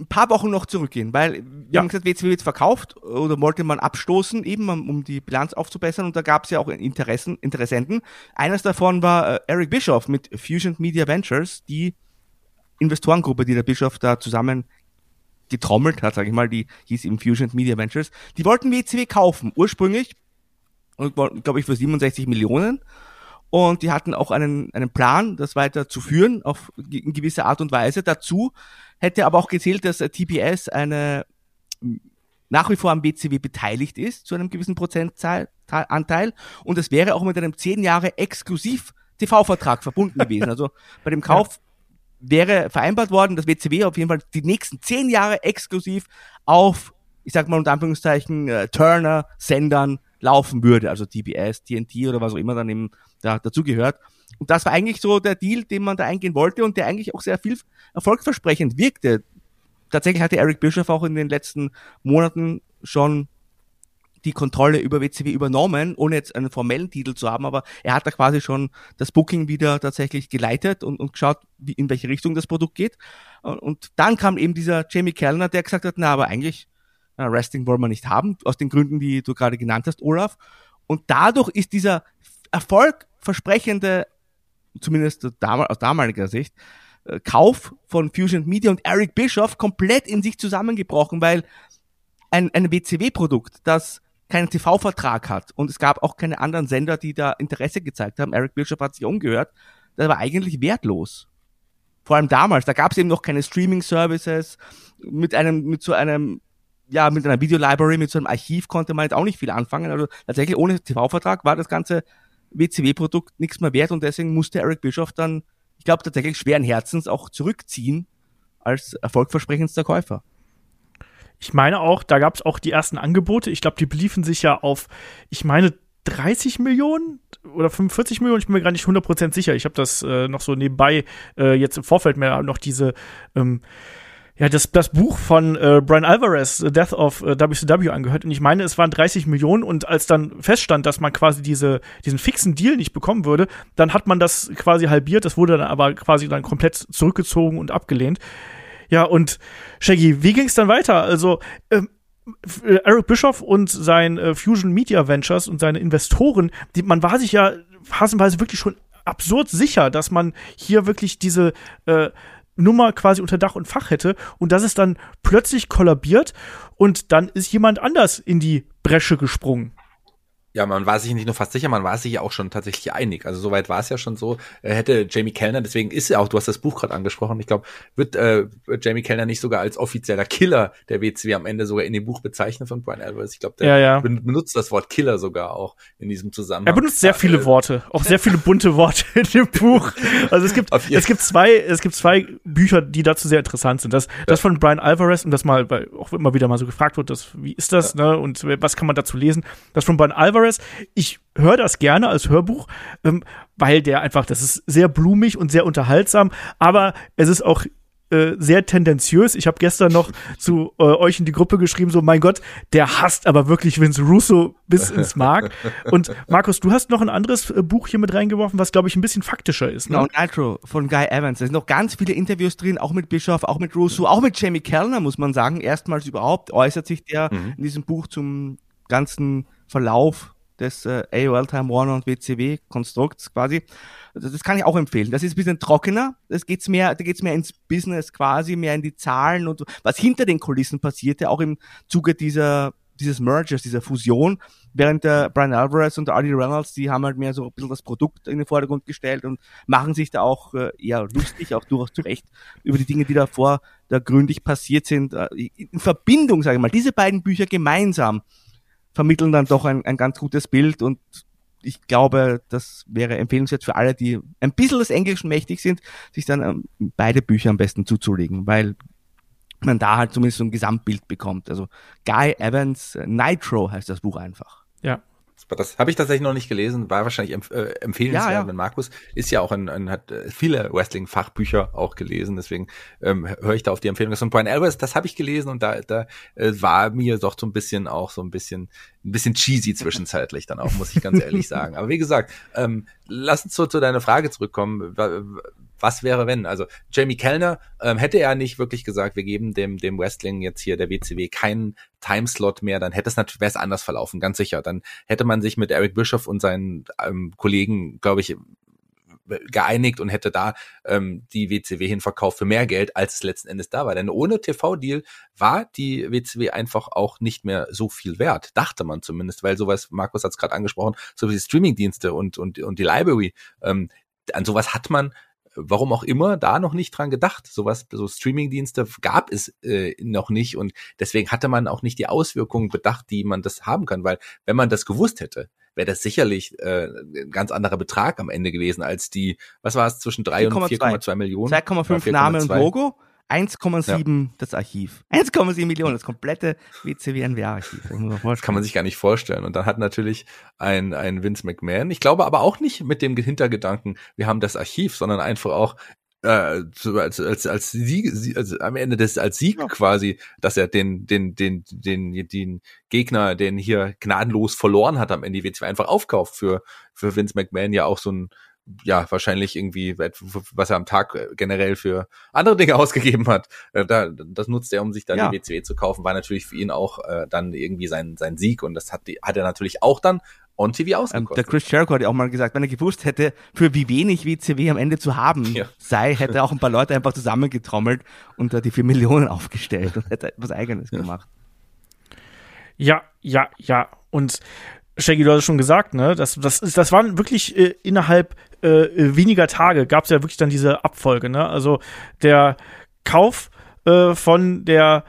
ein paar Wochen noch zurückgehen, weil wir Ja. haben gesagt, WCW wird verkauft oder wollte man abstoßen, eben um die Bilanz aufzubessern und da gab es ja auch Interessen, Interessenten. Eines davon war äh, Eric Bischoff mit Fusion Media Ventures, die Investorengruppe, die der Bischoff da zusammen getrommelt hat, sage ich mal, die hieß eben Fusion Media Ventures. Die wollten WCW kaufen, ursprünglich, glaube ich, für 67 Millionen. Und die hatten auch einen, einen Plan, das weiter zu führen, auf in gewisser Art und Weise. Dazu hätte aber auch gezählt, dass TBS eine nach wie vor am WCW beteiligt ist, zu einem gewissen Prozentanteil. Und es wäre auch mit einem 10 Jahre exklusiv TV-Vertrag verbunden gewesen. Also bei dem Kauf wäre vereinbart worden, dass WCW auf jeden Fall die nächsten 10 Jahre exklusiv auf, ich sag mal unter Anführungszeichen, äh, Turner-Sendern laufen würde. Also TBS, TNT oder was auch immer dann eben da, dazugehört. Und das war eigentlich so der Deal, den man da eingehen wollte und der eigentlich auch sehr viel erfolgversprechend wirkte. Tatsächlich hatte Eric Bischoff auch in den letzten Monaten schon die Kontrolle über WCW übernommen, ohne jetzt einen formellen Titel zu haben, aber er hat da quasi schon das Booking wieder tatsächlich geleitet und, und geschaut, wie, in welche Richtung das Produkt geht. Und, dann kam eben dieser Jamie Kellner, der gesagt hat, na, aber eigentlich, na, Wrestling wollen wir nicht haben, aus den Gründen, die du gerade genannt hast, Olaf. Und dadurch ist dieser erfolgversprechende, zumindest aus damaliger Sicht, äh, Kauf von Fusion Media und Eric Bischoff komplett in sich zusammengebrochen, weil ein, ein WCW-Produkt, das keinen TV-Vertrag hat und es gab auch keine anderen Sender, die da Interesse gezeigt haben. Eric Bischoff hat sich umgehört. Das war eigentlich wertlos. Vor allem damals, da gab es eben noch keine Streaming-Services. Mit einem, mit so einem, ja, mit einer Video-Library, mit so einem Archiv konnte man jetzt auch nicht viel anfangen. Also tatsächlich ohne TV-Vertrag war das ganze WCW-Produkt nichts mehr wert und deswegen musste Eric Bischoff dann, ich glaube tatsächlich schweren Herzens auch zurückziehen als erfolgversprechendster Käufer. Ich meine auch, da gab es auch die ersten Angebote. Ich glaube, die beliefen sich ja auf, ich meine, 30 Millionen oder 45 Millionen. Ich bin mir gar nicht 100% sicher. Ich habe das äh, noch so nebenbei äh, jetzt im Vorfeld mir noch diese ähm, ja, das, das Buch von äh, Brian Alvarez, The Death of äh, WCW, angehört. Und ich meine, es waren 30 Millionen. Und als dann feststand, dass man quasi diese, diesen fixen Deal nicht bekommen würde, dann hat man das quasi halbiert. Das wurde dann aber quasi dann komplett zurückgezogen und abgelehnt. Ja, und Shaggy, wie ging es dann weiter? Also, ähm, äh, Eric Bischoff und sein äh, Fusion Media Ventures und seine Investoren, die, man war sich ja phasenweise wirklich schon absurd sicher, dass man hier wirklich diese äh, Nummer quasi unter Dach und Fach hätte und dass es dann plötzlich kollabiert und dann ist jemand anders in die Bresche gesprungen. Ja, man war sich nicht nur fast sicher, man war sich ja auch schon tatsächlich einig. Also soweit war es ja schon so. Er hätte Jamie Kellner, deswegen ist er auch, du hast das Buch gerade angesprochen, ich glaube, wird äh, Jamie Kellner nicht sogar als offizieller Killer der WCW am Ende sogar in dem Buch bezeichnet von Brian Alvarez. Ich glaube, der Ja, ja. ben- benutzt das Wort Killer sogar auch in diesem Zusammenhang. Er benutzt sehr viele äh, Worte, auch sehr viele bunte Worte in dem Buch. Also es gibt, es gibt zwei, es gibt zwei Bücher, die dazu sehr interessant sind. Das, das von Brian Alvarez und das mal, weil auch immer wieder mal so gefragt wird, das, wie ist das, ne, und was kann man dazu lesen? Das von Brian Alvarez. Ich höre das gerne als Hörbuch, ähm, weil der einfach, das ist sehr blumig und sehr unterhaltsam, aber es ist auch äh, sehr tendenziös. Ich habe gestern noch zu äh, euch in die Gruppe geschrieben, so mein Gott, der hasst aber wirklich Vince Russo bis ins Mark. Und Markus, du hast noch ein anderes äh, Buch hier mit reingeworfen, was glaube ich ein bisschen faktischer ist. Ne? Genau, Nitro von Guy Evans. Da sind noch ganz viele Interviews drin, auch mit Bischoff, auch mit Russo, auch mit Jamie Kellner, muss man sagen. Erstmals überhaupt äußert sich der in diesem Buch zum ganzen Verlauf des äh, AOL Time Warner und WCW Konstrukts quasi. Also das kann ich auch empfehlen. Das ist ein bisschen trockener. Das geht's mehr, da geht's mehr ins Business quasi, mehr in die Zahlen und was hinter den Kulissen passierte, auch im Zuge dieser dieses Mergers, dieser Fusion, während der Brian Alvarez und der Artie Reynolds, die haben halt mehr so ein bisschen das Produkt in den Vordergrund gestellt und machen sich da auch äh, eher lustig, auch durchaus zurecht, über die Dinge, die davor da gründlich passiert sind. Äh, in Verbindung, sage ich mal, diese beiden Bücher gemeinsam vermitteln dann doch ein, ein ganz gutes Bild und ich glaube, das wäre empfehlenswert für alle, die ein bisschen des Englischen mächtig sind, sich dann ähm, beide Bücher am besten zuzulegen, weil man da halt zumindest so ein Gesamtbild bekommt. Also Guy Evans äh, Nitro heißt das Buch einfach. Ja. Das habe ich tatsächlich noch nicht gelesen, war wahrscheinlich empf äh, empfehlenswert, ja, ja. wenn Markus ist ja auch ein, ein hat äh, viele Wrestling-Fachbücher auch gelesen, deswegen ähm, höre ich da auf die Empfehlung. Und Brian Alvarez, das habe ich gelesen und da, da äh, war mir doch so ein bisschen auch so ein bisschen ein bisschen cheesy zwischenzeitlich dann auch, muss ich ganz ehrlich <laughs> sagen. Aber wie gesagt, ähm, lass uns so zu deiner Frage zurückkommen was wäre wenn? Also Jamie Kellner ähm, hätte er nicht wirklich gesagt, wir geben dem dem Wrestling jetzt hier der WCW keinen Timeslot mehr, dann hätte es natürlich wäre es anders verlaufen, ganz sicher. Dann hätte man sich mit Eric Bischoff und seinen ähm, Kollegen, glaube ich, geeinigt und hätte da ähm, die WCW hinverkauft für mehr Geld, als es letzten Endes da war. Denn ohne TV-Deal war die WCW einfach auch nicht mehr so viel wert, dachte man zumindest, weil sowas, Markus hat es gerade angesprochen, so wie die Streaming-Dienste und, und, und die Library, ähm, an sowas hat man warum auch immer, da noch nicht dran gedacht. Sowas, so Streamingdienste gab es äh, noch nicht und deswegen hatte man auch nicht die Auswirkungen bedacht, die man das haben kann, weil wenn man das gewusst hätte, wäre das sicherlich äh, ein ganz anderer Betrag am Ende gewesen als die, was war es, zwischen drei und 4,2 Millionen? 2,5 Name und Logo. 1,7 ja. das Archiv. 1,7 Millionen, das komplette WCW-NWA-Archiv. Kann man sich gar nicht vorstellen. Und dann hat natürlich ein, ein Vince McMahon, ich glaube aber auch nicht mit dem Hintergedanken, wir haben das Archiv, sondern einfach auch äh, als, als, als Sieg, also am Ende des als Sieg ja. quasi, dass er den, den, den, den, den Gegner, den hier gnadenlos verloren hat, am Ende die WCW einfach aufkauft für, für Vince McMahon ja auch so ein, ja, wahrscheinlich irgendwie, was er am Tag äh, generell für andere Dinge <laughs> ausgegeben hat. Äh, da, das nutzt er, um sich dann ja. die WCW zu kaufen, war natürlich für ihn auch äh, dann irgendwie sein, sein Sieg und das hat, die, hat er natürlich auch dann on TV ähm, ausgekostet. der Chris Jericho hat ja auch mal gesagt, wenn er gewusst hätte, für wie wenig WCW am Ende zu haben ja. sei, hätte er auch ein paar Leute einfach zusammengetrommelt und da die vier Millionen <laughs> aufgestellt und hätte etwas Eigenes ja. gemacht. Ja, ja, ja. Und Shaggy, du hast es schon gesagt, ne? Das, das, das waren wirklich äh, innerhalb äh, weniger Tage gab es ja wirklich dann diese Abfolge, ne? Also der Kauf äh, von der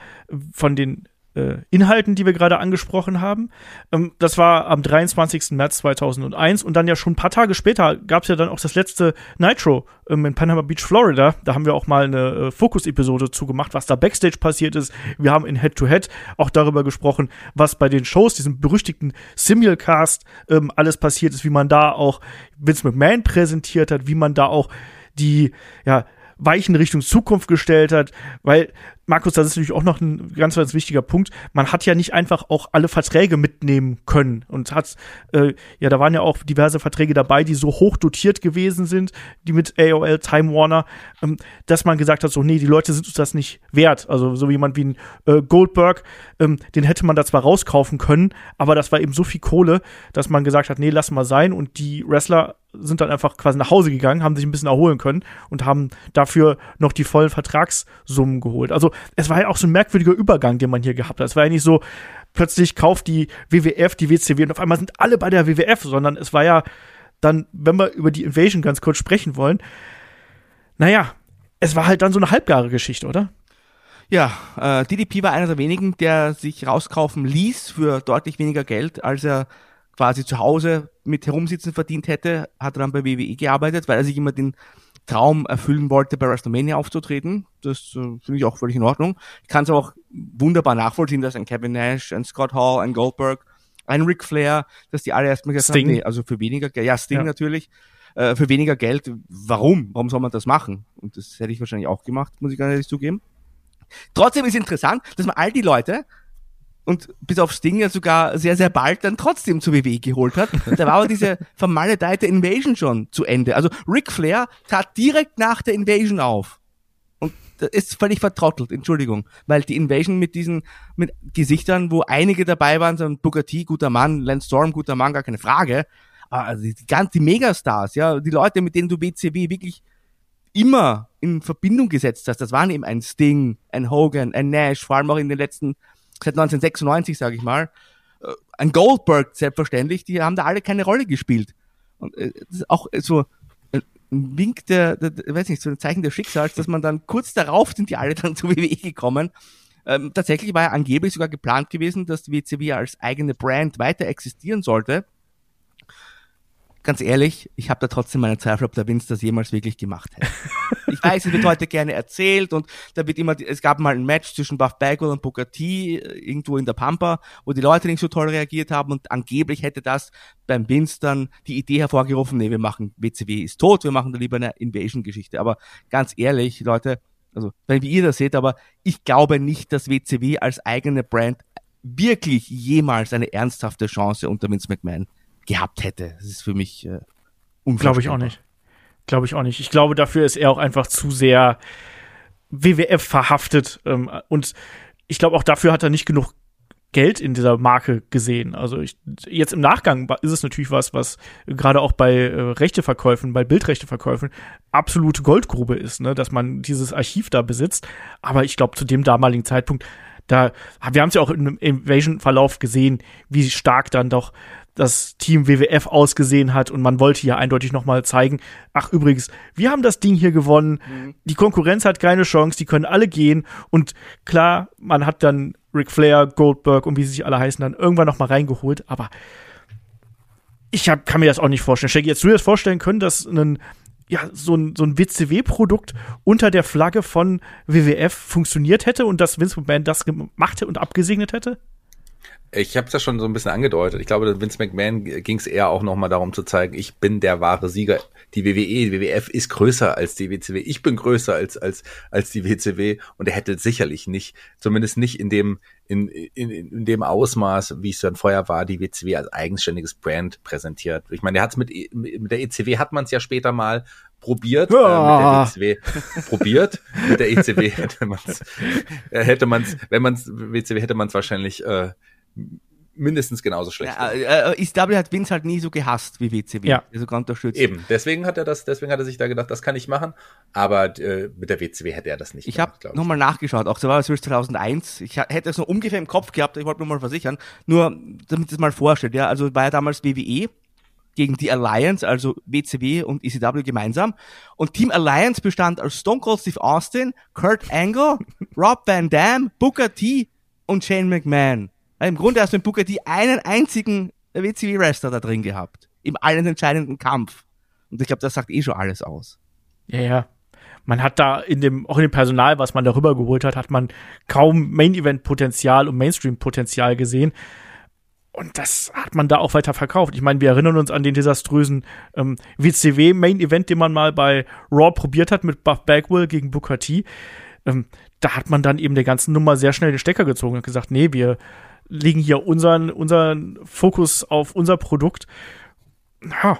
von den äh, Inhalten, die wir gerade angesprochen haben. Ähm, das war am 23. März 2001 und dann ja schon ein paar Tage später gab es ja dann auch das letzte Nitro ähm, in Panama Beach, Florida. Da haben wir auch mal eine äh, Fokus-Episode zugemacht, was da Backstage passiert ist. Wir haben in Head-to-Head -Head auch darüber gesprochen, was bei den Shows, diesem berüchtigten Simulcast, ähm, alles passiert ist, wie man da auch Vince McMahon präsentiert hat, wie man da auch die, ja, Weichen Richtung Zukunft gestellt hat, weil Markus, das ist natürlich auch noch ein ganz, ganz wichtiger Punkt. Man hat ja nicht einfach auch alle Verträge mitnehmen können und hat, äh, ja, da waren ja auch diverse Verträge dabei, die so hoch dotiert gewesen sind, die mit AOL, Time Warner, ähm, dass man gesagt hat, so, nee, die Leute sind uns das nicht wert. Also so jemand wie ein äh, Goldberg, ähm, den hätte man da zwar rauskaufen können, aber das war eben so viel Kohle, dass man gesagt hat, nee, lass mal sein und die Wrestler sind dann einfach quasi nach Hause gegangen, haben sich ein bisschen erholen können und haben dafür noch die vollen Vertragssummen geholt. Also es war ja auch so ein merkwürdiger Übergang, den man hier gehabt hat. Es war ja nicht so, plötzlich kauft die WWF die WCW und auf einmal sind alle bei der WWF, sondern es war ja dann, wenn wir über die Invasion ganz kurz sprechen wollen, naja, es war halt dann so eine halbgare Geschichte, oder? Ja, äh, DDP war einer der wenigen, der sich rauskaufen ließ für deutlich weniger Geld, als er quasi zu Hause mit Herumsitzen verdient hätte, hat er dann bei WWE gearbeitet, weil er sich immer den Traum erfüllen wollte, bei WrestleMania aufzutreten. Das äh, finde ich auch völlig in Ordnung. Ich kann es auch wunderbar nachvollziehen, dass ein Kevin Nash, ein Scott Hall, ein Goldberg, ein Ric Flair, dass die alle erstmal gesagt Sting. haben, nee, also für weniger Geld, ja, Sting ja. natürlich, äh, für weniger Geld, warum? Warum soll man das machen? Und das hätte ich wahrscheinlich auch gemacht, muss ich ganz ehrlich zugeben. Trotzdem ist interessant, dass man all die Leute, und bis auf Sting ja sogar sehr, sehr bald dann trotzdem zu WWE geholt hat. Da war aber diese <laughs> vermaledeite Invasion schon zu Ende. Also Ric Flair tat direkt nach der Invasion auf. Und das ist völlig vertrottelt, Entschuldigung. Weil die Invasion mit diesen mit Gesichtern, wo einige dabei waren, so ein Booker T, guter Mann, Lance Storm, guter Mann, gar keine Frage. Aber die, die Megastars, ja, die Leute, mit denen du WCW wirklich immer in Verbindung gesetzt hast, das waren eben ein Sting, ein Hogan, ein Nash, vor allem auch in den letzten seit 1996, sage ich mal. Äh, ein Goldberg, selbstverständlich, die haben da alle keine Rolle gespielt. Und äh, auch so ein Wink der, der weiß nicht, so ein Zeichen des Schicksals, dass man dann kurz darauf sind die alle dann <laughs> zu WWE gekommen. Ähm, tatsächlich war ja angeblich sogar geplant gewesen, dass die WCW als eigene Brand weiter existieren sollte. Ganz ehrlich, ich habe da trotzdem meine Zweifel, ob der Vince das jemals wirklich gemacht hätte. ich weiß, es wird heute gerne erzählt und da wird immer, es gab mal ein Match zwischen Buff Bagwell und Booker äh, irgendwo in der Pampa, wo die Leute nicht so toll reagiert haben und angeblich hätte das beim Vince dann die Idee hervorgerufen, nee, wir machen WCW ist tot, wir machen da lieber eine Invasion-Geschichte. Aber ganz ehrlich, Leute, also wenn wie ihr das seht, aber ich glaube nicht, dass WCW als eigene Brand wirklich jemals eine ernsthafte Chance unter Vince McMahon gehabt hätte. Das ist für mich äh, Glaube ich auch nicht. Glaube ich auch nicht. Ich glaube, dafür ist er auch einfach zu sehr WWF verhaftet. Ähm, und ich glaube, auch dafür hat er nicht genug Geld in dieser Marke gesehen. Also ich, jetzt im Nachgang ist es natürlich was, was gerade auch bei äh, Rechteverkäufen, bei Bildrechteverkäufen absolute Goldgrube ist, ne? dass man dieses Archiv da besitzt. Aber ich glaube, zu dem damaligen Zeitpunkt, da, wir haben es ja auch im Invasion-Verlauf gesehen, wie stark dann doch das Team WWF ausgesehen hat und man wollte hier eindeutig nochmal zeigen, ach übrigens, wir haben das Ding hier gewonnen, mhm. die Konkurrenz hat keine Chance, die können alle gehen und klar, man hat dann Ric Flair, Goldberg und wie sie sich alle heißen, dann irgendwann nochmal reingeholt, aber ich hab, kann mir das auch nicht vorstellen. Shaggy, jetzt du dir das vorstellen können, dass ein ja, so ein, so ein WCW-Produkt unter der Flagge von WWF funktioniert hätte und dass Vince McMahon das gemacht hätte und abgesegnet hätte? Ich habe es ja schon so ein bisschen angedeutet. Ich glaube, Vince McMahon ging es eher auch nochmal darum zu zeigen, ich bin der wahre Sieger. Die WWE, die WWF ist größer als die WCW. Ich bin größer als als als die WCW und er hätte sicherlich nicht, zumindest nicht in dem in, in, in dem Ausmaß, wie es dann vorher war, die WCW als eigenständiges Brand präsentiert. Ich meine, er hat es mit, mit der ECW hat man es ja später mal probiert, ja. äh, mit der WCW probiert. Mit der ECW hätte man es, äh, hätte man es, wenn man es WCW hätte man es wahrscheinlich äh, mindestens genauso schlecht. Ja, äh, ECW hat Vince halt nie so gehasst wie WCW. Ja. Also unterstützt. Eben, deswegen hat er das, deswegen hat er sich da gedacht, das kann ich machen, aber äh, mit der WCW hätte er das nicht Ich habe nochmal nachgeschaut, auch so war es 2001. Ich hätte es noch ungefähr im Kopf gehabt, ich wollte nur mal versichern, nur damit es mal vorstellt, ja, also war ja damals WWE gegen die Alliance, also WCW und ECW gemeinsam. Und Team Alliance bestand aus Stone Cold Steve Austin, Kurt Angle, <laughs> Rob Van Dam, Booker T und Shane McMahon. Im Grunde hast du in Booker T einen einzigen WCW-Wrestler da drin gehabt. Im allen entscheidenden Kampf. Und ich glaube, das sagt eh schon alles aus. Ja, ja. Man hat da in dem, auch in dem Personal, was man darüber geholt hat, hat man kaum Main-Event-Potenzial und Mainstream-Potenzial gesehen. Und das hat man da auch weiter verkauft. Ich meine, wir erinnern uns an den desaströsen ähm, WCW-Main-Event, den man mal bei Raw probiert hat mit Buff Bagwell gegen Booker T. Ähm, da hat man dann eben der ganzen Nummer sehr schnell den Stecker gezogen und gesagt, nee, wir legen hier unseren, unseren Fokus auf unser Produkt. Ja,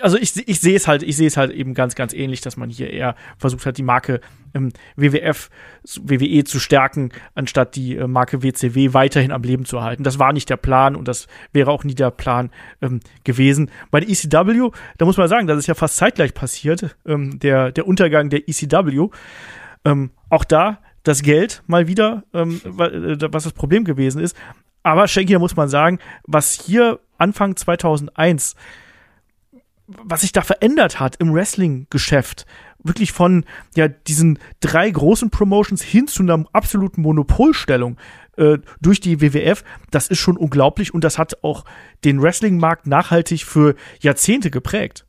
also ich, ich sehe es halt, ich sehe es halt eben ganz, ganz ähnlich, dass man hier eher versucht hat, die Marke ähm, WWF, WWE zu stärken, anstatt die äh, Marke WCW weiterhin am Leben zu erhalten. Das war nicht der Plan und das wäre auch nie der Plan ähm, gewesen. Bei der ECW, da muss man sagen, das ist ja fast zeitgleich passiert, ähm, der, der Untergang der ECW. Ähm, auch da das Geld mal wieder, ähm, äh, was das Problem gewesen ist. Aber Schenk, hier muss man sagen, was hier Anfang 2001 was sich da verändert hat im Wrestling-Geschäft, wirklich von ja diesen drei großen Promotions hin zu einer absoluten Monopolstellung äh, durch die WWF, das ist schon unglaublich und das hat auch den Wrestling-Markt nachhaltig für Jahrzehnte geprägt.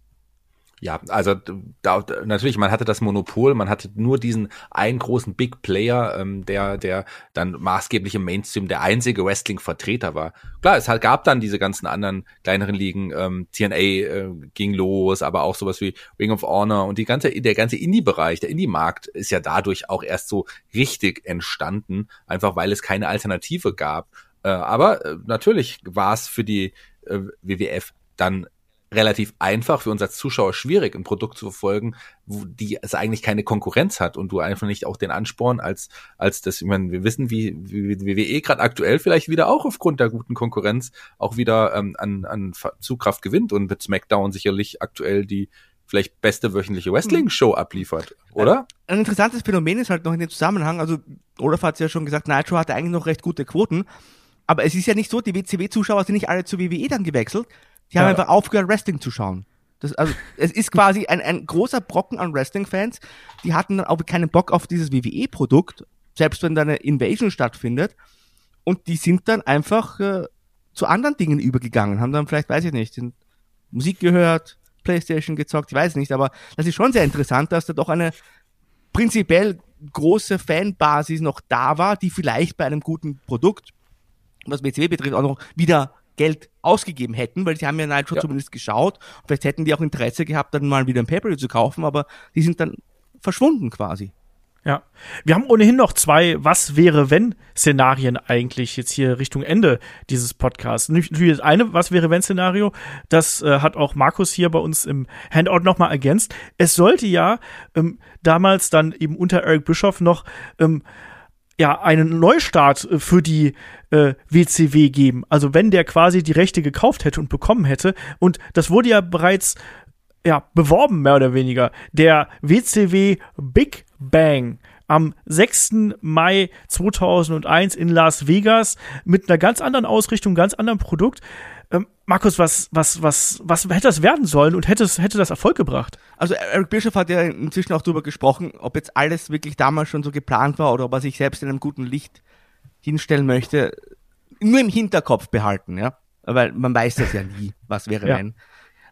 Ja, also da, natürlich, man hatte das Monopol, man hatte nur diesen einen großen Big Player, ähm, der, der dann maßgeblich im Mainstream der einzige Wrestling-Vertreter war. Klar, es halt gab dann diese ganzen anderen kleineren Ligen, ähm, TNA äh, ging los, aber auch sowas wie Ring of Honor und die ganze, der ganze Indie-Bereich, der Indie-Markt ist ja dadurch auch erst so richtig entstanden, einfach weil es keine Alternative gab. Äh, aber äh, natürlich war es für die äh, WWF dann relativ einfach, für uns als Zuschauer schwierig, ein Produkt zu verfolgen, wo die es eigentlich keine Konkurrenz hat und du einfach nicht auch den Ansporn als, als das, ich meine, wir wissen, wie, wie WWE gerade aktuell vielleicht wieder auch aufgrund der guten Konkurrenz auch wieder ähm, an, an Zugkraft gewinnt und mit SmackDown sicherlich aktuell die vielleicht beste wöchentliche Wrestling-Show abliefert, oder? Ein interessantes Phänomen ist halt noch in dem Zusammenhang, also Olaf hat ja schon gesagt, Nitro hatte eigentlich noch recht gute Quoten, aber es ist ja nicht so, die WCW-Zuschauer sind nicht alle zu WWE dann gewechselt, die haben ja. einfach aufgehört, Wrestling zu schauen. Das, also, es ist quasi ein, ein großer Brocken an Wrestling-Fans. Die hatten dann auch keinen Bock auf dieses WWE-Produkt, selbst wenn da eine Invasion stattfindet. Und die sind dann einfach äh, zu anderen Dingen übergegangen, haben dann vielleicht, weiß ich nicht, Musik gehört, Playstation gezockt, ich weiß nicht, aber das ist schon sehr interessant, dass da doch eine prinzipiell große Fanbasis noch da war, die vielleicht bei einem guten Produkt, was WCW betrifft, auch noch wieder Geld ausgegeben hätten, weil sie haben ja Nitro ja. zumindest geschaut. Vielleicht hätten die auch Interesse gehabt, dann mal wieder ein Pay-Per-View zu kaufen, aber die sind dann verschwunden quasi. Ja. Wir haben ohnehin noch zwei Was wäre wenn Szenarien eigentlich jetzt hier Richtung Ende dieses Podcasts. Natürlich das eine Was wäre wenn Szenario, das äh, hat auch Markus hier bei uns im Handout nochmal ergänzt. Es sollte ja ähm, damals dann eben unter Eric Bischoff noch ähm, ja einen Neustart äh, für die äh, WCW geben. Also wenn der quasi die Rechte gekauft hätte und bekommen hätte. Und das wurde ja bereits ja, beworben, mehr oder weniger. Der WCW Big Bang am 6. Mai 2001 in Las Vegas mit einer ganz anderen Ausrichtung, ganz anderen Produkt. Ähm, Markus, was, was, was, was hätte das werden sollen und hätte, hätte das Erfolg gebracht? Also Eric Bischoff hat ja inzwischen auch darüber gesprochen, ob jetzt alles wirklich damals schon so geplant war oder ob er sich selbst in einem guten Licht hinstellen möchte. Nur im Hinterkopf behalten, ja. Weil man weiß das ja nie, was wäre ja. wenn.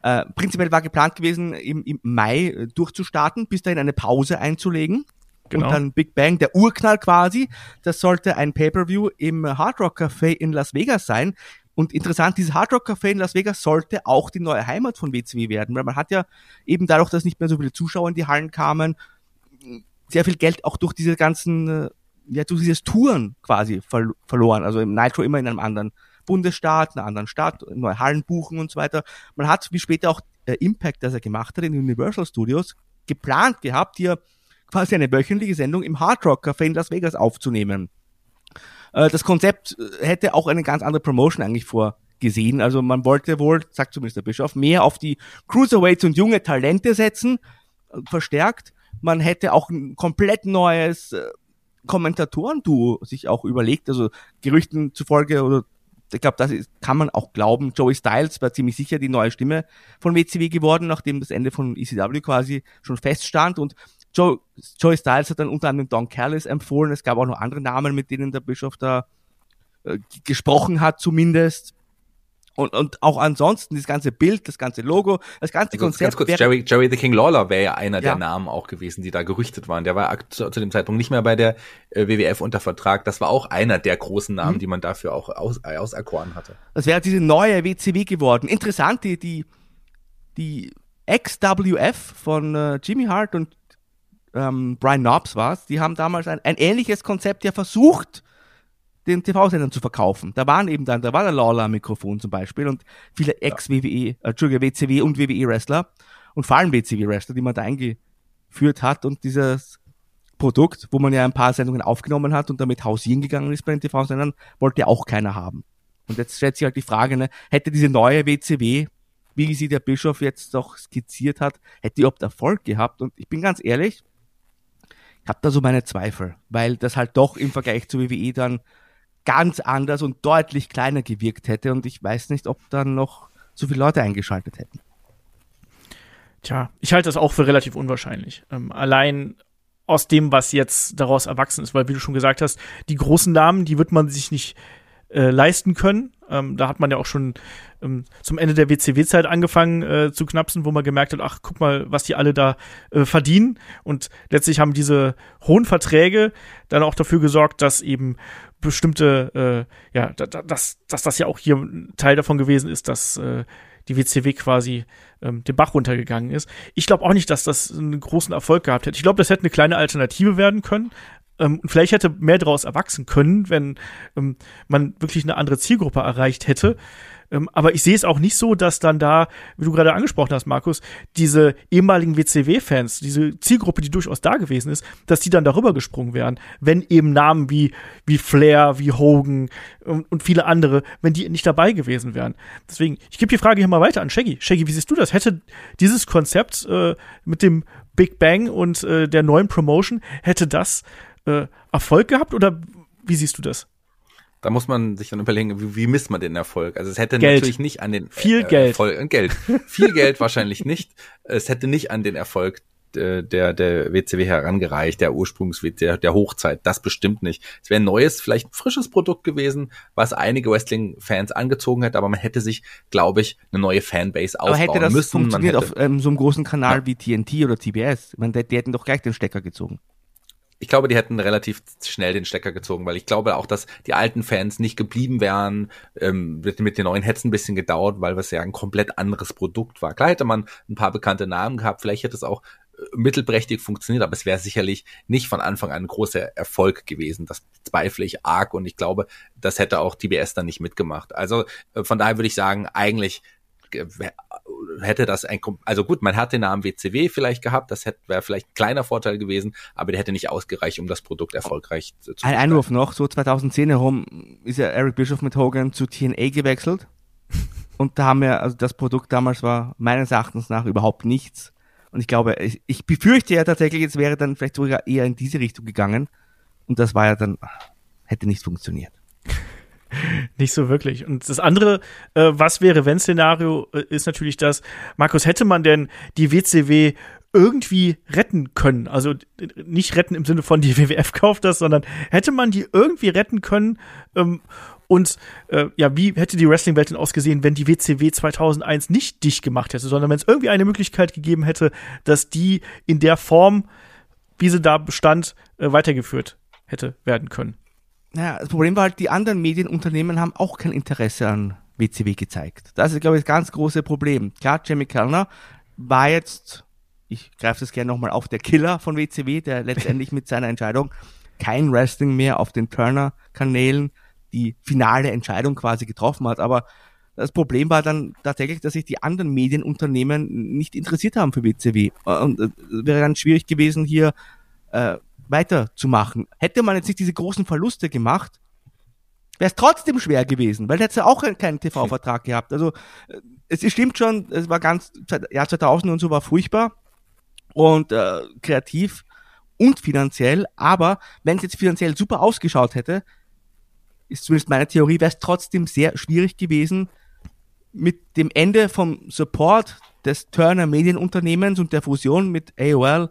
Äh, prinzipiell war geplant gewesen, im, im Mai äh, durchzustarten, bis dahin eine Pause einzulegen. Genau. Und dann Big Bang, der Urknall quasi. Das sollte ein Pay-Per-View im Hard Rock Café in Las Vegas sein. Und interessant, dieses Hard Rock Café in Las Vegas sollte auch die neue Heimat von WCW werden, weil man hat ja eben dadurch, dass nicht mehr so viele Zuschauer in die Hallen kamen, sehr viel Geld auch durch diese ganzen, äh, ja, durch dieses Touren quasi verloren. Also im Nitro immer in einem anderen Bundesstaat, einer anderen Stadt, neue Hallen buchen und so weiter. Man hat, wie später auch äh, Impact, das er gemacht hat in Universal Studios, geplant gehabt, hier quasi eine wöchentliche Sendung im Hard Rock Café in Las Vegas aufzunehmen. Äh, das Konzept äh, hätte auch eine ganz andere Promotion eigentlich vorgesehen. Also man wollte wohl, sagt zumindest der Bischof, mehr auf die Cruiserweights und junge Talente setzen, äh, verstärkt. Man hätte auch ein komplett neues Kommentatoren-Duo sich auch überlegt, also Gerüchten zufolge oder ich glaube, das ist, kann man auch glauben. Joey Styles war ziemlich sicher die neue Stimme von WCW geworden, nachdem das Ende von ECW quasi schon feststand. Und Joe, Joey Styles hat dann unter anderem Don Callis empfohlen. Es gab auch noch andere Namen, mit denen der Bischof da äh, gesprochen hat, zumindest. Und, und auch ansonsten das ganze Bild, das ganze Logo, das ganze also Konzept. Ganz kurz, Jerry, Jerry the King Lawler wäre ja einer ja. der Namen auch gewesen, die da gerüchtet waren. Der war zu, zu dem Zeitpunkt nicht mehr bei der äh, WWF unter Vertrag. Das war auch einer der großen Namen, mhm. die man dafür auch aus, äh, auserkoren hatte. Das wäre diese neue WCW geworden. Interessant, die, die, die XWF von äh, Jimmy Hart und ähm, Brian Knobs war's, die haben damals ein, ein ähnliches Konzept ja versucht, den TV-Sendern zu verkaufen. Da waren eben dann, da war der Lawler Mikrofon zum Beispiel und viele Ex-WWE, äh, Entschuldige, WCW und WWE-Wrestler und vor allem WCW-Wrestler, die man da eingeführt hat und dieses Produkt, wo man ja ein paar Sendungen aufgenommen hat und damit hausieren gegangen ist bei den TV-Sendern, wollte auch keiner haben. Und jetzt stellt sich halt die Frage, ne, hätte diese neue WCW, wie sie der Bischof jetzt doch skizziert hat, hätte die überhaupt Erfolg gehabt? Und ich bin ganz ehrlich, ich habe da so meine Zweifel, weil das halt doch im Vergleich zu WWE dann ganz anders und deutlich kleiner gewirkt hätte und ich weiß nicht, ob dann noch so viele Leute eingeschaltet hätten. Tja, ich halte das auch für relativ unwahrscheinlich. Ähm, allein aus dem, was jetzt daraus erwachsen ist, weil wie du schon gesagt hast, die großen Namen, die wird man sich nicht äh, leisten können. Ähm, da hat man ja auch schon ähm, zum Ende der WCW-Zeit angefangen äh, zu knapsen, wo man gemerkt hat, ach, guck mal, was die alle da äh, verdienen. Und letztlich haben diese hohen Verträge dann auch dafür gesorgt, dass eben bestimmte, äh, ja, da, dass, dass das ja auch hier Teil davon gewesen ist, dass äh, die WCW quasi ähm, den Bach runtergegangen ist. Ich glaube auch nicht, dass das einen großen Erfolg gehabt hätte. Ich glaube, das hätte eine kleine Alternative werden können. Ähm, vielleicht hätte mehr daraus erwachsen können, wenn ähm, man wirklich eine andere Zielgruppe erreicht hätte. Ähm, aber ich sehe es auch nicht so, dass dann da, wie du gerade angesprochen hast, Markus, diese ehemaligen WCW-Fans, diese Zielgruppe, die durchaus da gewesen ist, dass die dann darüber gesprungen wären, wenn eben Namen wie, wie Flair, wie Hogan und, und viele andere, wenn die nicht dabei gewesen wären. Deswegen, ich gebe die Frage hier mal weiter an Shaggy. Shaggy, wie siehst du das? Hätte dieses Konzept äh, mit dem Big Bang und äh, der neuen Promotion, hätte das äh, Erfolg gehabt oder wie siehst du das? Da muss man sich dann überlegen, wie, wie misst man den Erfolg? Also es hätte Geld. natürlich nicht an den viel äh, Geld, Erfolg, Geld, viel Geld wahrscheinlich nicht. Es hätte nicht an den Erfolg äh, der, der WCW herangereicht, der Ursprungs der, der Hochzeit. Das bestimmt nicht. Es wäre ein neues, vielleicht ein frisches Produkt gewesen, was einige Wrestling-Fans angezogen hätte, aber man hätte sich, glaube ich, eine neue Fanbase aufbauen müssen. Aber hätte das müssen. funktioniert auf ähm, so einem großen Kanal ja. wie TNT oder TBS? Ich meine, die, die hätten doch gleich den Stecker gezogen ich glaube, die hätten relativ schnell den Stecker gezogen, weil ich glaube auch, dass die alten Fans nicht geblieben wären. Ähm, mit, den neuen hätte es ein bisschen gedauert, weil es ja ein komplett anderes Produkt war. Klar hätte man ein paar bekannte Namen gehabt, vielleicht hätte es auch äh, mittelprächtig funktioniert, aber es wäre sicherlich nicht von Anfang an ein großer Erfolg gewesen. Das zweifle ich arg und ich glaube, das hätte auch TBS dann nicht mitgemacht. Also äh, von daher würde ich sagen, eigentlich hätte das ein, also gut, man hat den Namen WCW vielleicht gehabt, das hätte wäre vielleicht ein kleiner Vorteil gewesen, aber der hätte nicht ausgereicht, um das Produkt erfolgreich zu Ein Einwurf noch, so 2010 herum ist ja Eric Bischoff mit Hogan zu TNA gewechselt. <laughs> Und da haben wir, also das Produkt damals war meines Erachtens nach überhaupt nichts. Und ich glaube, ich, ich befürchte ja tatsächlich, es wäre dann vielleicht sogar eher in diese Richtung gegangen. Und das war ja dann, hätte nicht funktioniert. <laughs> nicht so wirklich. Und das andere, äh, was wäre, wenn Szenario, äh, ist natürlich das, Markus, hätte man denn die WCW irgendwie retten können? Also nicht retten im Sinne von die <laughs> WWF kauft das, sondern hätte man die irgendwie retten können? Ähm, und äh, ja, wie hätte die Wrestling-Welt denn ausgesehen, wenn die WCW 2001 nicht dicht gemacht hätte, sondern wenn es irgendwie eine Möglichkeit gegeben hätte, dass die in der Form, wie sie da bestand, äh, weitergeführt hätte werden können? Naja, das Problem war halt, die anderen Medienunternehmen haben auch kein Interesse an WCW gezeigt. Das ist, glaube ich, das ganz große Problem. Klar, Jamie Kellner war jetzt, ich greife das gerne nochmal auf, der Killer von WCW, der letztendlich mit seiner Entscheidung kein Wrestling mehr auf den Turner-Kanälen die finale Entscheidung quasi getroffen hat. Aber das Problem war dann tatsächlich, dass sich die anderen Medienunternehmen nicht interessiert haben für WCW. Und es wäre ganz schwierig gewesen, hier äh, weiterzumachen. Hätte man jetzt nicht diese großen Verluste gemacht, wäre es trotzdem schwer gewesen, weil hätte auch keinen TV-Vertrag gehabt. Also äh, es stimmt schon, es war ganz, Jahr 2000 und so war furchtbar und äh, kreativ und finanziell, aber wenn es jetzt finanziell super ausgeschaut hätte, ist zumindest meine Theorie, wäre es trotzdem sehr schwierig gewesen, mit dem Ende vom Support des Turner Medienunternehmens und der Fusion mit AOL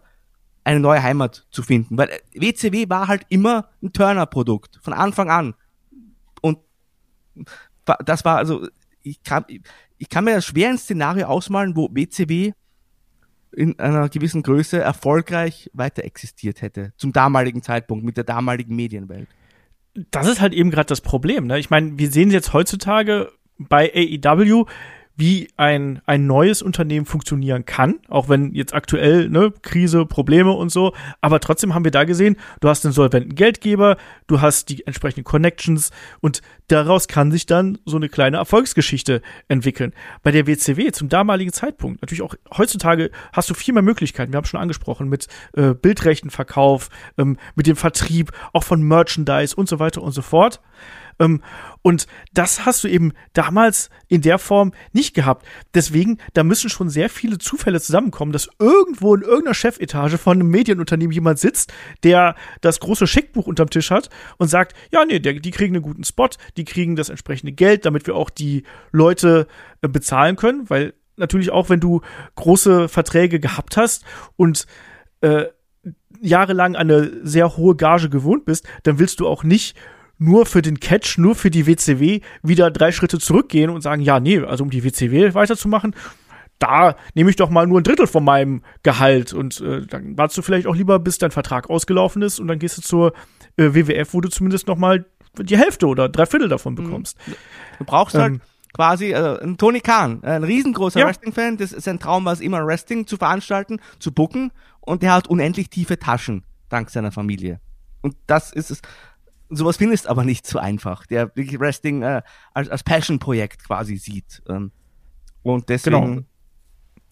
eine neue Heimat zu finden. Weil WCW war halt immer ein Turner-Produkt, von Anfang an. Und das war also, ich kann, ich kann mir schwer ein Szenario ausmalen, wo WCW in einer gewissen Größe erfolgreich weiter existiert hätte, zum damaligen Zeitpunkt, mit der damaligen Medienwelt. Das ist halt eben gerade das Problem. Ne? Ich meine, wir sehen jetzt heutzutage bei AEW, wie ein, ein neues Unternehmen funktionieren kann, auch wenn jetzt aktuell ne, Krise, Probleme und so, aber trotzdem haben wir da gesehen, du hast einen solventen Geldgeber, du hast die entsprechenden Connections und daraus kann sich dann so eine kleine Erfolgsgeschichte entwickeln. Bei der WCW zum damaligen Zeitpunkt, natürlich auch heutzutage hast du viel mehr Möglichkeiten, wir haben schon angesprochen, mit äh, Bildrechtenverkauf, ähm, mit dem Vertrieb, auch von Merchandise und so weiter und so fort. Ähm, und das hast du eben damals in der Form nicht gehabt. Deswegen, da müssen schon sehr viele Zufälle zusammenkommen, dass irgendwo in irgendeiner Chefetage von einem Medienunternehmen jemand sitzt, der das große Scheckbuch unterm Tisch hat und sagt, ja, nee, der, die kriegen einen guten Spot, die kriegen das entsprechende Geld, damit wir auch die Leute äh, bezahlen können, weil natürlich auch, wenn du große Verträge gehabt hast und äh, jahrelang eine sehr hohe Gage gewohnt bist, dann willst du auch nicht nur für den Catch, nur für die WCW wieder drei Schritte zurückgehen und sagen, ja, nee, also um die WCW weiterzumachen, da nehme ich doch mal nur ein Drittel von meinem Gehalt und äh, dann wartest du vielleicht auch lieber, bis dein Vertrag ausgelaufen ist und dann gehst du zur äh, WWF, wo du zumindest noch mal die Hälfte oder drei Viertel davon mhm. bekommst. Du brauchst halt ähm, quasi also ein Tony Khan, ein riesengroßer ja. Wrestling-Fan, das ist ein Traum, was immer Wrestling zu veranstalten, zu booken und der hat unendlich tiefe Taschen dank seiner Familie. Und das ist es sowas findest aber nicht so einfach, der wirklich Wrestling äh, als, als Passion-Projekt quasi sieht. Ähm, und deswegen,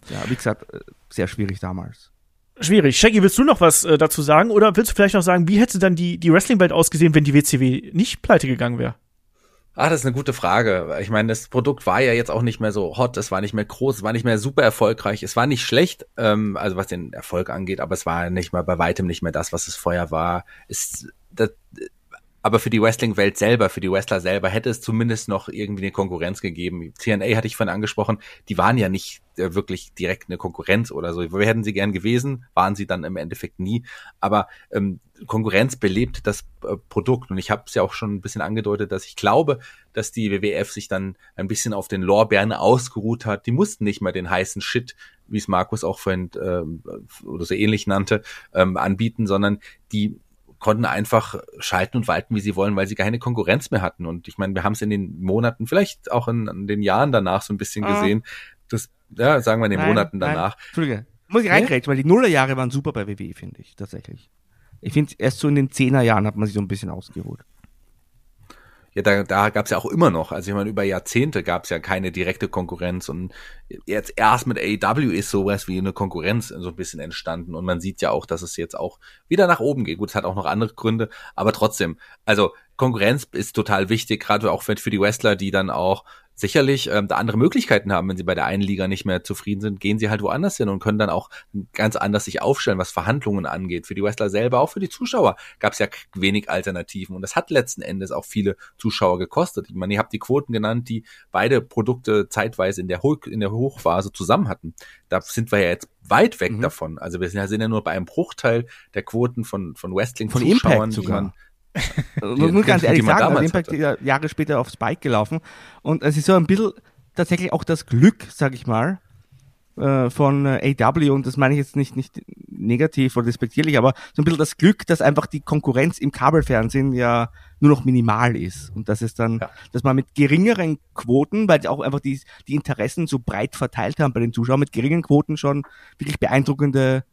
genau. ja, wie gesagt, äh, sehr schwierig damals. Schwierig. Shaggy, willst du noch was äh, dazu sagen? Oder willst du vielleicht noch sagen, wie hätte dann die, die Wrestling-Welt ausgesehen, wenn die WCW nicht pleite gegangen wäre? Ah, das ist eine gute Frage. Ich meine, das Produkt war ja jetzt auch nicht mehr so hot, es war nicht mehr groß, es war nicht mehr super erfolgreich, es war nicht schlecht, ähm, also was den Erfolg angeht, aber es war nicht mal bei weitem nicht mehr das, was es vorher war. Es, das, aber für die Wrestling-Welt selber, für die Wrestler selber hätte es zumindest noch irgendwie eine Konkurrenz gegeben. TNA hatte ich vorhin angesprochen, die waren ja nicht äh, wirklich direkt eine Konkurrenz oder so. Wir hätten sie gern gewesen, waren sie dann im Endeffekt nie. Aber ähm, Konkurrenz belebt das äh, Produkt. Und ich habe es ja auch schon ein bisschen angedeutet, dass ich glaube, dass die WWF sich dann ein bisschen auf den Lorbeeren ausgeruht hat. Die mussten nicht mal den heißen Shit, wie es Markus auch vorhin äh, oder so ähnlich nannte, ähm, anbieten, sondern die konnten einfach schalten und walten, wie sie wollen, weil sie keine Konkurrenz mehr hatten. Und ich meine, wir haben es in den Monaten, vielleicht auch in, in, den Jahren danach so ein bisschen ah. gesehen, dass, ja, sagen wir in den nein, Monaten danach. Nein. Entschuldige, muss ich reingrätschen, weil die Nullerjahre waren super bei WWE, finde ich, tatsächlich. Ich finde, erst so in den Zehnerjahren hat man sich so ein bisschen ausgeruht ja, da, da gab es ja auch immer noch, also ich meine, über Jahrzehnte gab es ja keine direkte Konkurrenz und jetzt erst mit AEW ist sowas wie eine Konkurrenz so ein bisschen entstanden und man sieht ja auch, dass es jetzt auch wieder nach oben geht. Gut, es hat auch noch andere Gründe, aber trotzdem, also Konkurrenz ist total wichtig, gerade auch für die Wrestler, die dann auch sicherlich ähm, da andere Möglichkeiten haben, wenn sie bei der einen Liga nicht mehr zufrieden sind, gehen sie halt woanders hin und können dann auch ganz anders sich aufstellen, was Verhandlungen angeht. Für die Wrestler selber, auch für die Zuschauer gab es ja wenig Alternativen und das hat letzten Endes auch viele Zuschauer gekostet. Ich meine, ihr habt die Quoten genannt, die beide Produkte zeitweise in der, Ho in der Hochphase zusammen hatten. Da sind wir ja jetzt weit weg mhm. davon. Also wir sind ja, sind ja nur bei einem Bruchteil der Quoten von, von Wrestling-Zuschauern, die man also, muss ganz ehrlich sagen, also Impact hatte. Jahre später auf Spike gelaufen. Und es ist so ein bisschen tatsächlich auch das Glück, sag ich mal, äh, von äh, AW, und das meine ich jetzt nicht, nicht negativ oder respektierlich, aber so ein bisschen das Glück, dass einfach die Konkurrenz im Kabelfernsehen ja nur noch minimal ist. Und dass es dann, ja. dass man mit geringeren Quoten, weil auch einfach die, die Interessen so breit verteilt haben bei den Zuschauern, mit geringen Quoten schon wirklich beeindruckende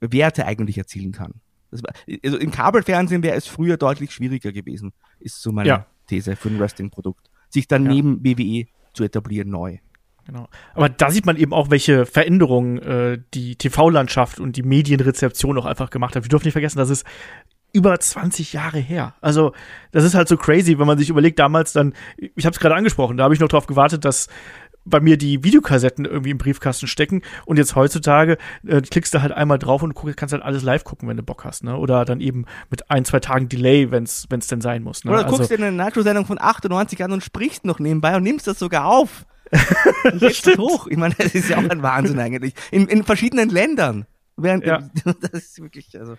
Werte eigentlich erzielen kann. War, also im Kabelfernsehen wäre es früher deutlich schwieriger gewesen, ist so meine ja. These für ein Wrestling-Produkt. Sich dann ja. neben WWE zu etablieren neu. Genau. Aber da sieht man eben auch, welche Veränderungen äh, die TV-Landschaft und die Medienrezeption auch einfach gemacht hat. Wir dürfen nicht vergessen, das ist über 20 Jahre her. Also das ist halt so crazy, wenn man sich überlegt, damals dann, ich habe es gerade angesprochen, da habe ich noch darauf gewartet, dass bei mir die Videokassetten irgendwie im Briefkasten stecken und jetzt heutzutage äh, klickst du halt einmal drauf und guck, kannst halt alles live gucken, wenn du Bock hast, ne? Oder dann eben mit ein, zwei Tagen Delay, wenn's wenn's denn sein muss. Ne? Oder also, guckst dir eine Nacho-Sendung von 98 an und sprichst noch nebenbei und nimmst das sogar auf. <laughs> und das stimmt. hoch. Ich meine, das ist ja auch ein Wahnsinn eigentlich. In, in verschiedenen Ländern. Während ja. <laughs> das ist wirklich, also.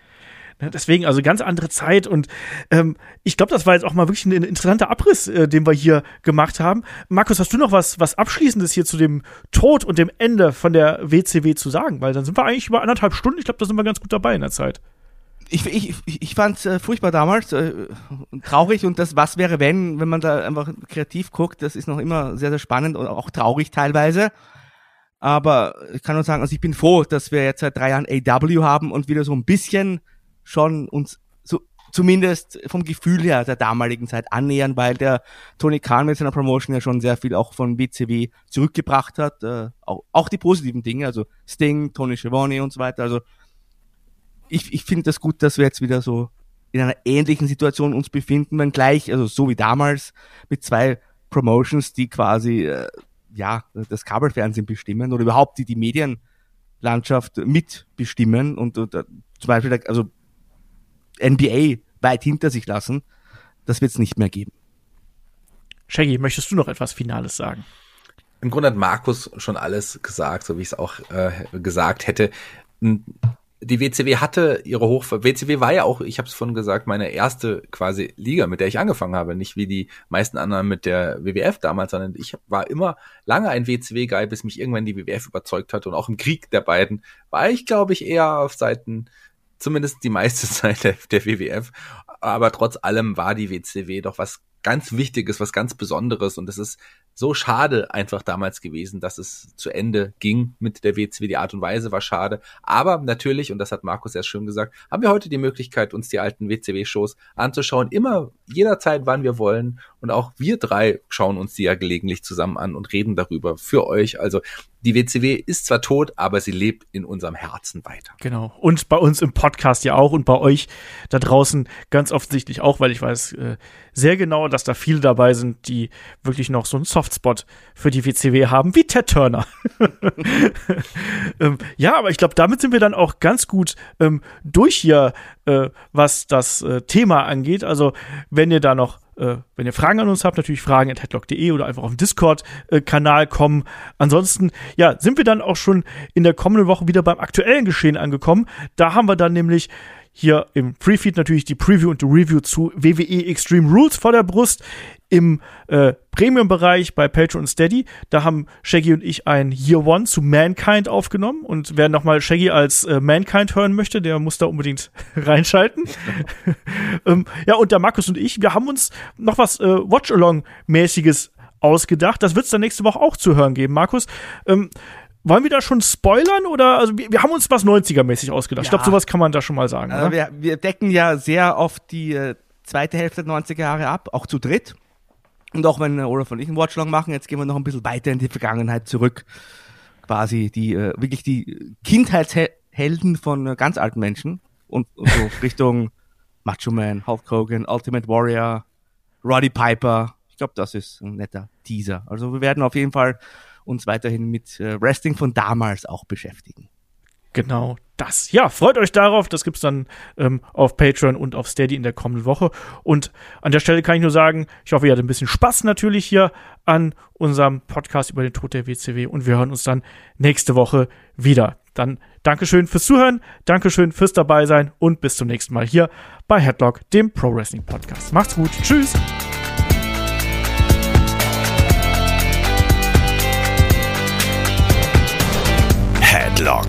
Ne, deswegen, also ganz andere Zeit und ähm, ich glaube, das war jetzt auch mal wirklich ein interessanter Abriss, äh, den wir hier gemacht haben. Markus, hast du noch was, was Abschließendes hier zu dem Tod und dem Ende von der WCW zu sagen? Weil dann sind wir eigentlich über anderthalb Stunden, ich glaube, da sind wir ganz gut dabei in der Zeit. Ich, ich, ich fand es äh, furchtbar damals, äh, traurig und das Was wäre wenn, wenn man da einfach kreativ guckt, das ist noch immer sehr, sehr spannend und auch traurig teilweise. Aber ich kann nur sagen, also ich bin froh, dass wir jetzt seit drei Jahren AW haben und wieder so ein bisschen schon uns so zumindest vom Gefühl her der damaligen Zeit annähern, weil der Tony Khan mit seiner Promotion ja schon sehr viel auch von WCW zurückgebracht hat, äh, auch, auch die positiven Dinge, also Sting, Tony Schiavone und so weiter. Also ich, ich finde das gut, dass wir jetzt wieder so in einer ähnlichen Situation uns befinden, wenn gleich, also so wie damals, mit zwei Promotions, die quasi äh, ja das Kabelfernsehen bestimmen oder überhaupt die die Medienlandschaft mitbestimmen und, und äh, zum Beispiel, also NBA weit hinter sich lassen. Das wird es nicht mehr geben. Shaggy, möchtest du noch etwas Finales sagen? Im Grunde hat Markus schon alles gesagt, so wie ich es auch äh, gesagt hätte. Die WCW hatte ihre Hoch WCW war ja auch, ich habe es vorhin gesagt, meine erste quasi Liga, mit der ich angefangen habe, nicht wie die meisten anderen mit der WWF damals, sondern ich war immer lange ein WCW-Guy, bis mich irgendwann die WWF überzeugt hat und auch im Krieg der beiden war ich, glaube ich, eher auf Seiten zumindest die meiste <laughs> Zeit der, der WWF. Aber trotz allem war die WCW doch was ganz Wichtiges, was ganz Besonderes. Und es ist so schade einfach damals gewesen, dass es zu Ende ging mit der WCW. Die Art und Weise war schade. Aber natürlich, und das hat Markus sehr schön gesagt, haben wir heute die Möglichkeit, uns die alten WCW-Shows anzuschauen. Immer, jederzeit, wann wir wollen. Und auch wir drei schauen uns die ja gelegentlich zusammen an und reden darüber für euch. Also die WCW ist zwar tot, aber sie lebt in unserem Herzen weiter. Genau. Und bei uns im Podcast ja auch und bei euch da draußen ganz offensichtlich auch, weil ich weiß äh, sehr genau, dass da viele dabei sind, die wirklich noch so einen Softspot für die WCW haben, wie Ted Turner. <laughs> ähm, ja, aber ich glaube, damit sind wir dann auch ganz gut ähm, durch hier, äh, was das äh, Thema angeht. Also, wenn ihr da noch äh, wenn ihr Fragen an uns habt, natürlich fragen at headlock.de oder einfach auf den Discord-Kanal kommen. Ansonsten, ja, sind wir dann auch schon in der kommenden Woche wieder beim aktuellen Geschehen angekommen. Da haben wir dann nämlich hier im Freefeed natürlich die Preview und die Review zu WWE Extreme Rules vor der Brust. Im äh, Premium-Bereich bei Patreon und Steady, da haben Shaggy und ich ein Year One zu Mankind aufgenommen und wer nochmal Shaggy als äh, Mankind hören möchte, der muss da unbedingt <laughs> reinschalten. <laughs> ähm, ja, und der Markus und ich, wir haben uns noch was äh, Watch-Along-mäßiges ausgedacht. Das wird es dann nächste Woche auch zu hören geben. Markus, ähm, wollen wir da schon spoilern oder also wir, wir haben uns was 90er-mäßig ausgedacht. Ja. Ich glaube, sowas kann man da schon mal sagen. Also wir, wir, decken ja sehr oft die äh, zweite Hälfte der 90er Jahre ab, auch zu dritt. Und auch wenn äh, Olaf und ich einen Watchlong machen, jetzt gehen wir noch ein bisschen weiter in die Vergangenheit zurück. Quasi die äh, wirklich die Kindheitshelden von äh, ganz alten Menschen und, und so <laughs> Richtung Macho Man, Hulk Hogan, Ultimate Warrior, Roddy Piper. Ich glaube, das ist ein netter Teaser. Also wir werden auf jeden Fall uns weiterhin mit äh, Wrestling von damals auch beschäftigen. Genau das. Ja, freut euch darauf. Das gibt's dann ähm, auf Patreon und auf Steady in der kommenden Woche. Und an der Stelle kann ich nur sagen, ich hoffe, ihr hattet ein bisschen Spaß natürlich hier an unserem Podcast über den Tod der WCW. Und wir hören uns dann nächste Woche wieder. Dann Dankeschön fürs Zuhören, Dankeschön fürs Dabeisein und bis zum nächsten Mal hier bei Headlock, dem Pro Wrestling Podcast. Macht's gut. Tschüss. Headlock,